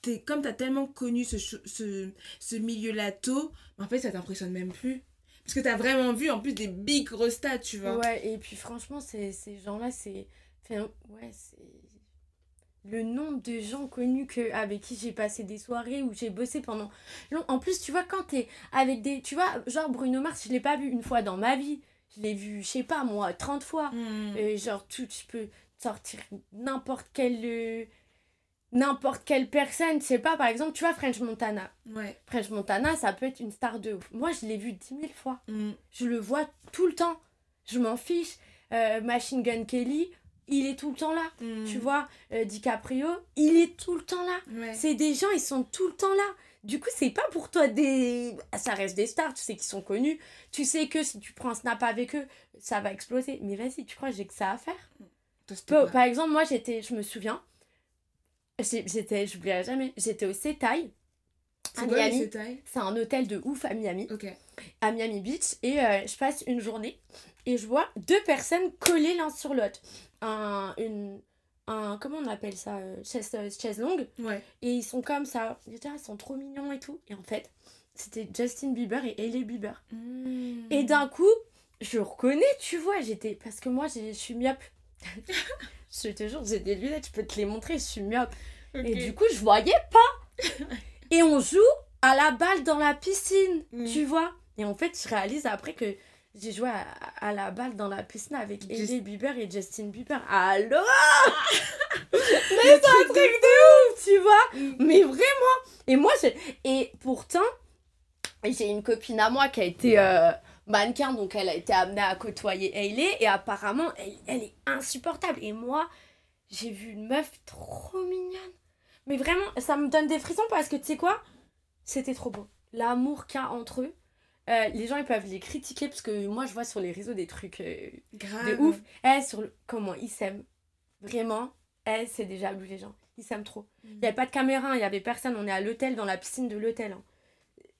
t'es- comme t'as tellement connu ce, ce, ce milieu-là tôt, en fait ça t'impressionne même plus. Parce que t'as vraiment vu en plus des big grosses stats, tu vois. Ouais, et puis franchement, c'est- ces gens-là, c'est. enfin, ouais, c'est. Le nombre de gens connus que, avec qui j'ai passé des soirées où j'ai bossé pendant. En plus, tu vois, quand t'es avec des. Tu vois, genre Bruno Mars, je l'ai pas vu une fois dans ma vie. Je l'ai vu, je sais pas moi, 30 fois. Mm. Euh, genre, tu, tu peux sortir n'importe quelle. euh, N'importe quelle personne, je sais pas, par exemple, tu vois, French Montana. Ouais. French Montana, ça peut être une star de ouf. Moi, je l'ai vu 10 000 fois. Mm. Je le vois tout le temps. Je m'en fiche. Euh, Machine Gun Kelly, il est tout le temps là. Mm. Tu vois, DiCaprio, il est tout le temps là. Ouais. C'est des gens, ils sont tout le temps là. Du coup, c'est pas pour toi des. Ça reste des stars, tu sais qu'ils sont connus. Tu sais que si tu prends un snap avec eux, ça va exploser. Mais vas-y, tu crois que j'ai que ça à faire? Peu- Par exemple, moi, j'étais, je me souviens, j'étais, j'oublierai jamais, j'étais au Setaï, à C'est C'est un hôtel de ouf à Miami, à Miami Beach, et euh, je passe une journée et je vois deux personnes collées l'un sur l'autre. Un, une, un, comment on appelle ça, euh, chaise, euh, chaise longue, Ouais. et ils sont comme ça. Ah, ils sont trop mignons et tout. Et en fait, C'était Justin Bieber et Hailey Bieber. Mm. Et d'un coup, je reconnais, tu vois, j'étais. Parce que moi, je suis myope. je te jure, j'ai des lunettes, je peux te les montrer, je suis myope. Et du coup, je voyais pas. Et on joue à la balle dans la piscine, Mm. tu vois. Et en fait, je réalise après que j'ai joué à, à la balle dans la piscine avec Just- Hailey Bieber et Justin Bieber. Allô? Mais C'est un truc de ouf, tu vois? Mm. Mais vraiment. Et moi, j'ai... Et pourtant, j'ai une copine à moi qui a été euh, mannequin, donc elle a été amenée à côtoyer Hailey. Et apparemment, elle, elle est insupportable. Et moi, j'ai vu une meuf trop mignonne. Mais vraiment, ça me donne des frissons parce que tu sais quoi? C'était trop beau. L'amour qu'il y a entre eux. Euh, les gens ils peuvent les critiquer parce que moi je vois sur les réseaux des trucs euh, Grave. de ouf. Eh, sur le... comment ils s'aiment. Vraiment, eh, c'est déjà bleu les gens. Ils s'aiment trop. Il n'y avait pas de caméra, il n'y avait personne. On est à l'hôtel, dans la piscine de l'hôtel. hein.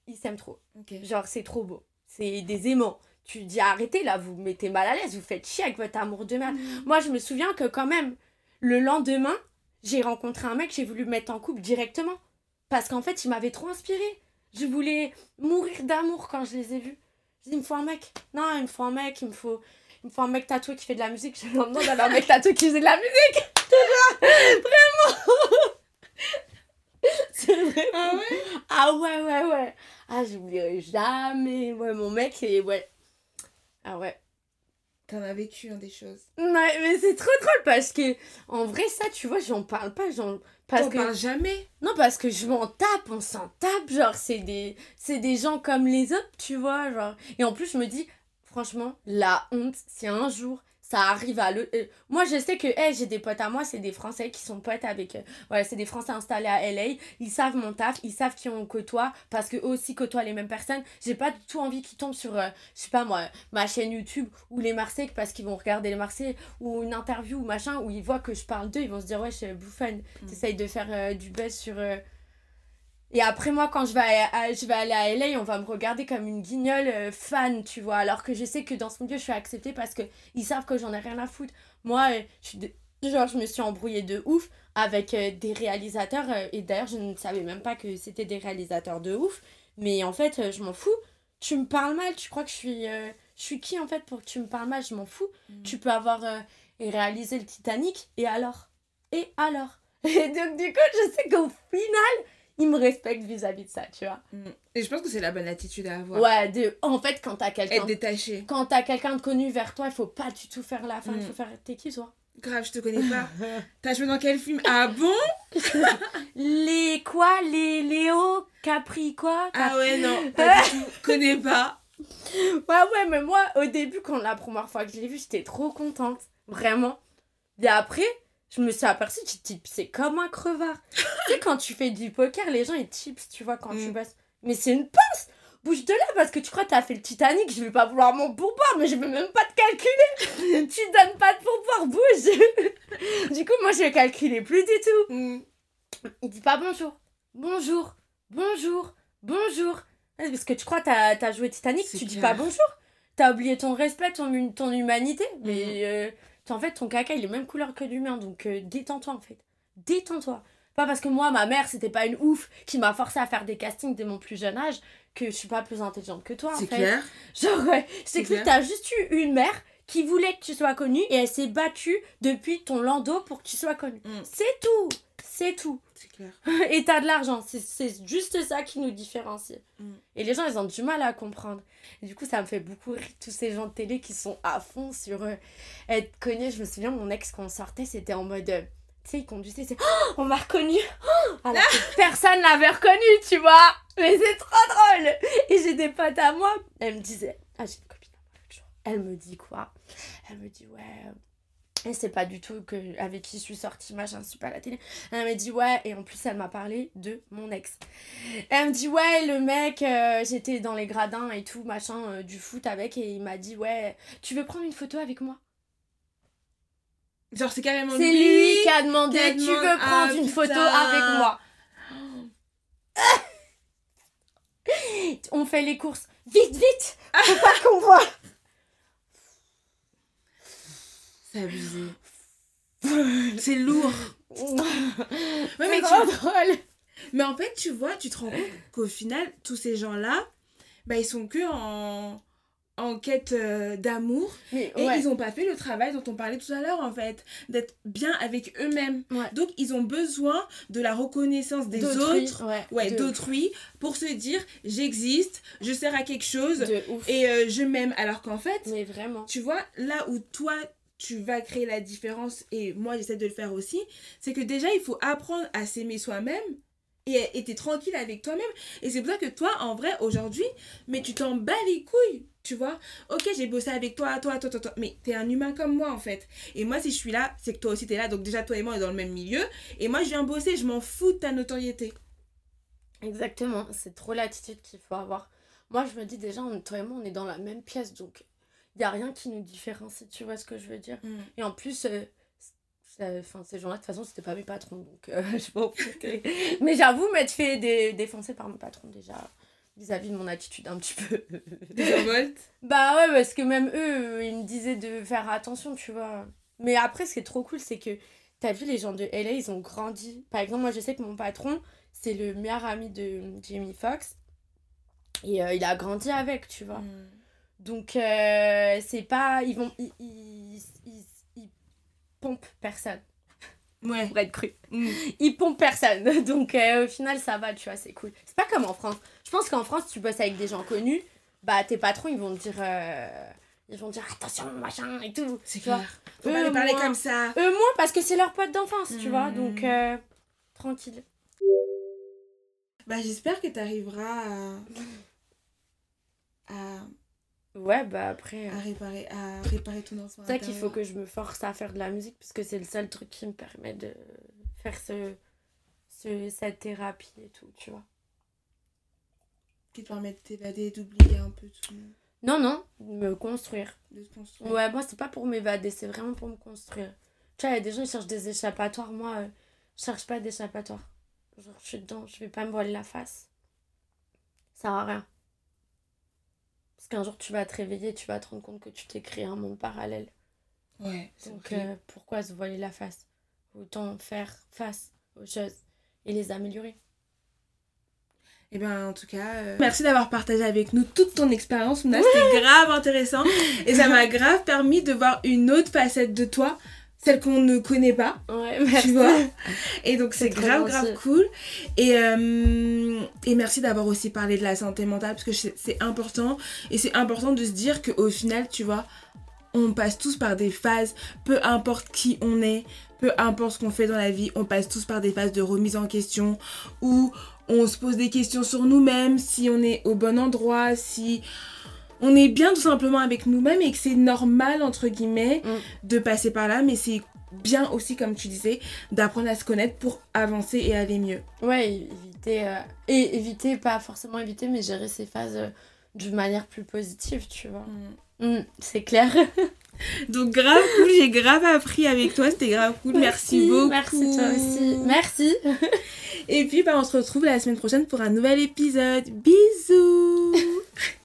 Ils s'aiment trop. Genre, c'est trop beau. C'est des aimants. Tu dis arrêtez là, vous me mettez mal à l'aise, vous faites chier avec votre amour de merde. Moi, je me souviens que quand même, le lendemain, j'ai rencontré un mec, j'ai voulu me mettre en couple directement. Parce qu'en fait, il m'avait trop inspiré. Je voulais mourir d'amour quand je les ai vus. Je dis, il me faut un mec. Non, il me faut un mec, il me faut, il me faut un mec tatoué qui fait de la musique. Je me demande d'avoir un mec tatoué qui faisait de la musique. Vraiment. C'est vrai. Ah ouais? Ah ouais, ouais, ouais. Ah, j'oublierai jamais. Ouais, mon mec, et ouais. Ah ouais. T'en as vécu hein, des choses. Ouais, mais c'est trop drôle parce que, en vrai, ça, tu vois, j'en parle pas. J'en... Parce T'en que... parles jamais? Non, parce que je m'en tape, on s'en tape. Genre, c'est des... c'est des gens comme les autres, tu vois. Genre. Et en plus, je me dis, franchement, la honte, si un jour ça arrive à le. euh, moi, je sais que hey, j'ai des potes à moi, c'est des Français qui sont potes avec. euh, ouais, c'est des Français installés à LA. Ils savent mon taf, ils savent qui on côtoie parce que eux aussi côtoient les mêmes personnes. J'ai pas du tout envie qu'ils tombent sur, euh, je sais pas moi, ma chaîne YouTube ou les Marseillais parce qu'ils vont regarder les Marseillais ou une interview ou machin où ils voient que je parle d'eux, ils vont se dire, ouais, je suis bouffonne. T'essayes de faire euh, du buzz sur. Et après, moi, quand je vais, à- à- je vais aller à LA, on va me regarder comme une guignole euh, fan, tu vois. Alors que je sais que dans ce milieu, je suis acceptée parce que ils savent que j'en ai rien à foutre. Moi, euh, je suis de- genre, je me suis embrouillée de ouf avec euh, des réalisateurs. et d'ailleurs, je ne savais même pas que c'était des réalisateurs de ouf. Mais en fait, je m'en fous. Tu me parles mal, tu crois que je suis. je suis qui en fait pour que tu me parles mal? Je m'en fous. Mm. Tu peux avoir réalisé le Titanic, et alors? Et alors? Et donc, du coup, je sais qu'au final, ils me respectent vis-à-vis de ça, tu vois. Mm. Et je pense que c'est la bonne attitude à avoir. Ouais, de... en fait, quand t'as quelqu'un Être détaché. quand t'as quelqu'un de connu vers toi, il faut pas du tout faire la fin, il Mm. faut faire t'es qui toi Grave, je te connais pas. T'as joué dans quel film? Ah bon? Les quoi? Les Léo? Capri quoi? Ah ouais, non, pas du tout. Connais pas. Ouais, ouais, mais moi, au début, quand la première fois que je l'ai vu, j'étais trop contente. Vraiment. Et après, je me suis aperçue, tu te dis, c'est comme un crevard. tu sais, quand tu fais du poker, les gens, ils chips, tu vois, quand tu Mm. bosses. Mais c'est une pince Bouge de là, parce que tu crois que t'as fait le Titanic, je vais pas vouloir mon pourboire, mais je vais même pas te calculer. tu donnes pas de pourboire, bouge. du coup, moi, je calculais plus du tout. Mm. Il dit pas bonjour. Bonjour. Bonjour. Bonjour. Parce que tu crois que t'as as joué Titanic, tu dis pas bonjour. T'as oublié ton respect, ton, hu- ton humanité. Mais euh, en fait, ton caca, il est même couleur que l'humain. Donc euh, détends-toi en fait. Détends-toi. Pas parce que moi, ma mère, c'était pas une ouf qui m'a forcé à faire des castings dès mon plus jeune âge que je suis pas plus intelligente que toi en C'est fait. clair. Genre, ouais, t'explique, clair. t'as juste eu une mère qui voulait que tu sois connue et elle s'est battue depuis ton landau pour que tu sois connue. Mm. C'est tout. C'est tout. C'est clair. et t'as de l'argent. C'est- juste ça qui nous différencie. Mm. Et les gens, ils ont du mal à comprendre. Et du coup, ça me fait beaucoup rire, tous ces gens de télé qui sont à fond sur euh, être connus. Je me souviens, mon ex, quand on sortait, c'était en mode... euh, tu sais, il conduisait, c'est... Oh, on m'a reconnu Oh Alors que personne l'avait reconnu, tu vois Mais c'est trop drôle Et j'ai des potes à moi, elle me disait... Ah, j'ai Elle me dit quoi? Elle me dit, ouais... euh, Et c'est pas du tout que, avec qui je suis sortie, machin, je suis pas à la télé. Elle m'a dit ouais, et en plus elle m'a parlé de mon ex. Elle me dit ouais, le mec, euh, j'étais dans les gradins et tout, machin, euh, du foot avec, et il m'a dit ouais, tu veux prendre une photo avec moi? Genre, c'est carrément C'est lui qui a demandé qui a tu veux prendre Ah, une photo avec moi? On fait les courses. Vite, vite Faut pas qu'on voit C'est abusé. C'est lourd. Ouais, mais trop tu- drôle Mais en fait, tu vois, tu te rends compte qu'au final, tous ces gens-là, bah, ils sont que en, en quête euh, d'amour. Et ils n'ont pas fait le travail dont on parlait tout à l'heure, en fait, d'être bien avec eux-mêmes. Ouais. Donc, ils ont besoin de la reconnaissance des autres, ouais, d'autrui, pour se dire j'existe, je sers à quelque chose et euh, je m'aime. Alors qu'en fait, Mais vraiment. tu vois, là où toi, tu vas créer la différence, et moi, j'essaie de le faire aussi, c'est que déjà, il faut apprendre à s'aimer soi-même. Et t'es tranquille avec toi-même. Et c'est pour ça que toi, en vrai, aujourd'hui, mais tu t'en bats les couilles, tu vois. Ok, j'ai bossé avec toi, toi, toi, toi, toi. Mais t'es un humain comme moi, en fait. Et moi, si je suis là, c'est que toi aussi, t'es là. Donc déjà, toi et moi, on est dans le même milieu. Et moi, je viens bosser, je m'en fous de ta notoriété. Exactement, c'est trop l'attitude qu'il faut avoir. Moi, je me dis déjà, toi et moi, on est dans la même pièce, donc n'y a rien qui nous différencie, tu vois ce que je veux dire? Et en plus, euh, enfin, ces gens-là, de toute façon, c'était pas mes patrons, donc euh, je où c'était. Mais j'avoue m'être fait dé- défoncer par mon patron déjà, vis-à-vis de mon attitude un petit peu. Bah ouais, parce que même eux, euh, ils me disaient de faire attention, tu vois. Mais après, ce qui est trop cool, c'est que t'as vu, les gens de LA, ils ont grandi. Par exemple, moi, je sais que mon patron, c'est le meilleur ami de Jamie Foxx. Et euh, il a grandi avec, tu vois. Donc, euh, c'est pas. Ils vont. Ils, ils, ils, ils pompent personne, Ouais. pour être cru. Mm. Ils pompent personne. Donc, euh, au final, ça va, tu vois, c'est cool. C'est pas comme en France. Je pense qu'en France, tu bosses avec des gens connus, bah, tes patrons, ils vont te dire. euh, Ils vont te dire attention, machin et tout. C'est clair. Faut pas les parler comme ça. Eux, moins parce que c'est leur pote d'enfance, tu vois. Mm. Donc, tranquille. Bah, j'espère que t'arriveras à... à... Ouais, bah après. euh, à réparer, à réparer ton enfant. C'est ça qu'il faut que je me force à faire de la musique parce que c'est le seul truc qui me permet de faire ce, ce, cette thérapie et tout, tu vois. Qui te permet de t'évader, d'oublier un peu tout, Non, non, me construire. de te construire. Ouais, moi, c'est pas pour m'évader, c'est vraiment pour me construire. Tu vois, il y a des gens qui cherchent des échappatoires. Moi, euh, je cherche pas d'échappatoire. Genre, je suis dedans, je vais pas me voiler la face. Ça sert à rien. Parce qu'un jour, tu vas te réveiller, tu vas te rendre compte que tu t'es créé un monde parallèle. Ouais, c'est Donc, euh, pourquoi se voiler la face? Autant faire face aux choses et les améliorer. Et ben en tout cas, euh, merci d'avoir partagé avec nous toute ton expérience. Mouna, c'était grave intéressant. Et ça m'a grave permis de voir une autre facette de toi, celle qu'on ne connaît pas. Ouais, Tu merci. vois Et donc c'est grave, gentil. grave cool. Et, euh, et merci d'avoir aussi parlé de la santé mentale parce que c'est important. Et c'est important de se dire qu'au final, tu vois, on passe tous par des phases, peu importe qui on est, peu importe ce qu'on fait dans la vie, on passe tous par des phases de remise en question où on se pose des questions sur nous-mêmes, si on est au bon endroit, si on est bien tout simplement avec nous-mêmes et que c'est normal, entre guillemets, Mm. de passer par là, mais c'est bien aussi, comme tu disais, d'apprendre à se connaître pour avancer et aller mieux. Ouais, éviter. euh, et éviter, pas forcément éviter, mais gérer ces phases euh, d'une manière plus positive, tu vois. Mm, c'est clair. Donc grave cool, j'ai grave appris avec toi, c'était grave cool, merci, beaucoup. Merci toi aussi. Merci. Et puis bah, on se retrouve la semaine prochaine pour un nouvel épisode. Bisous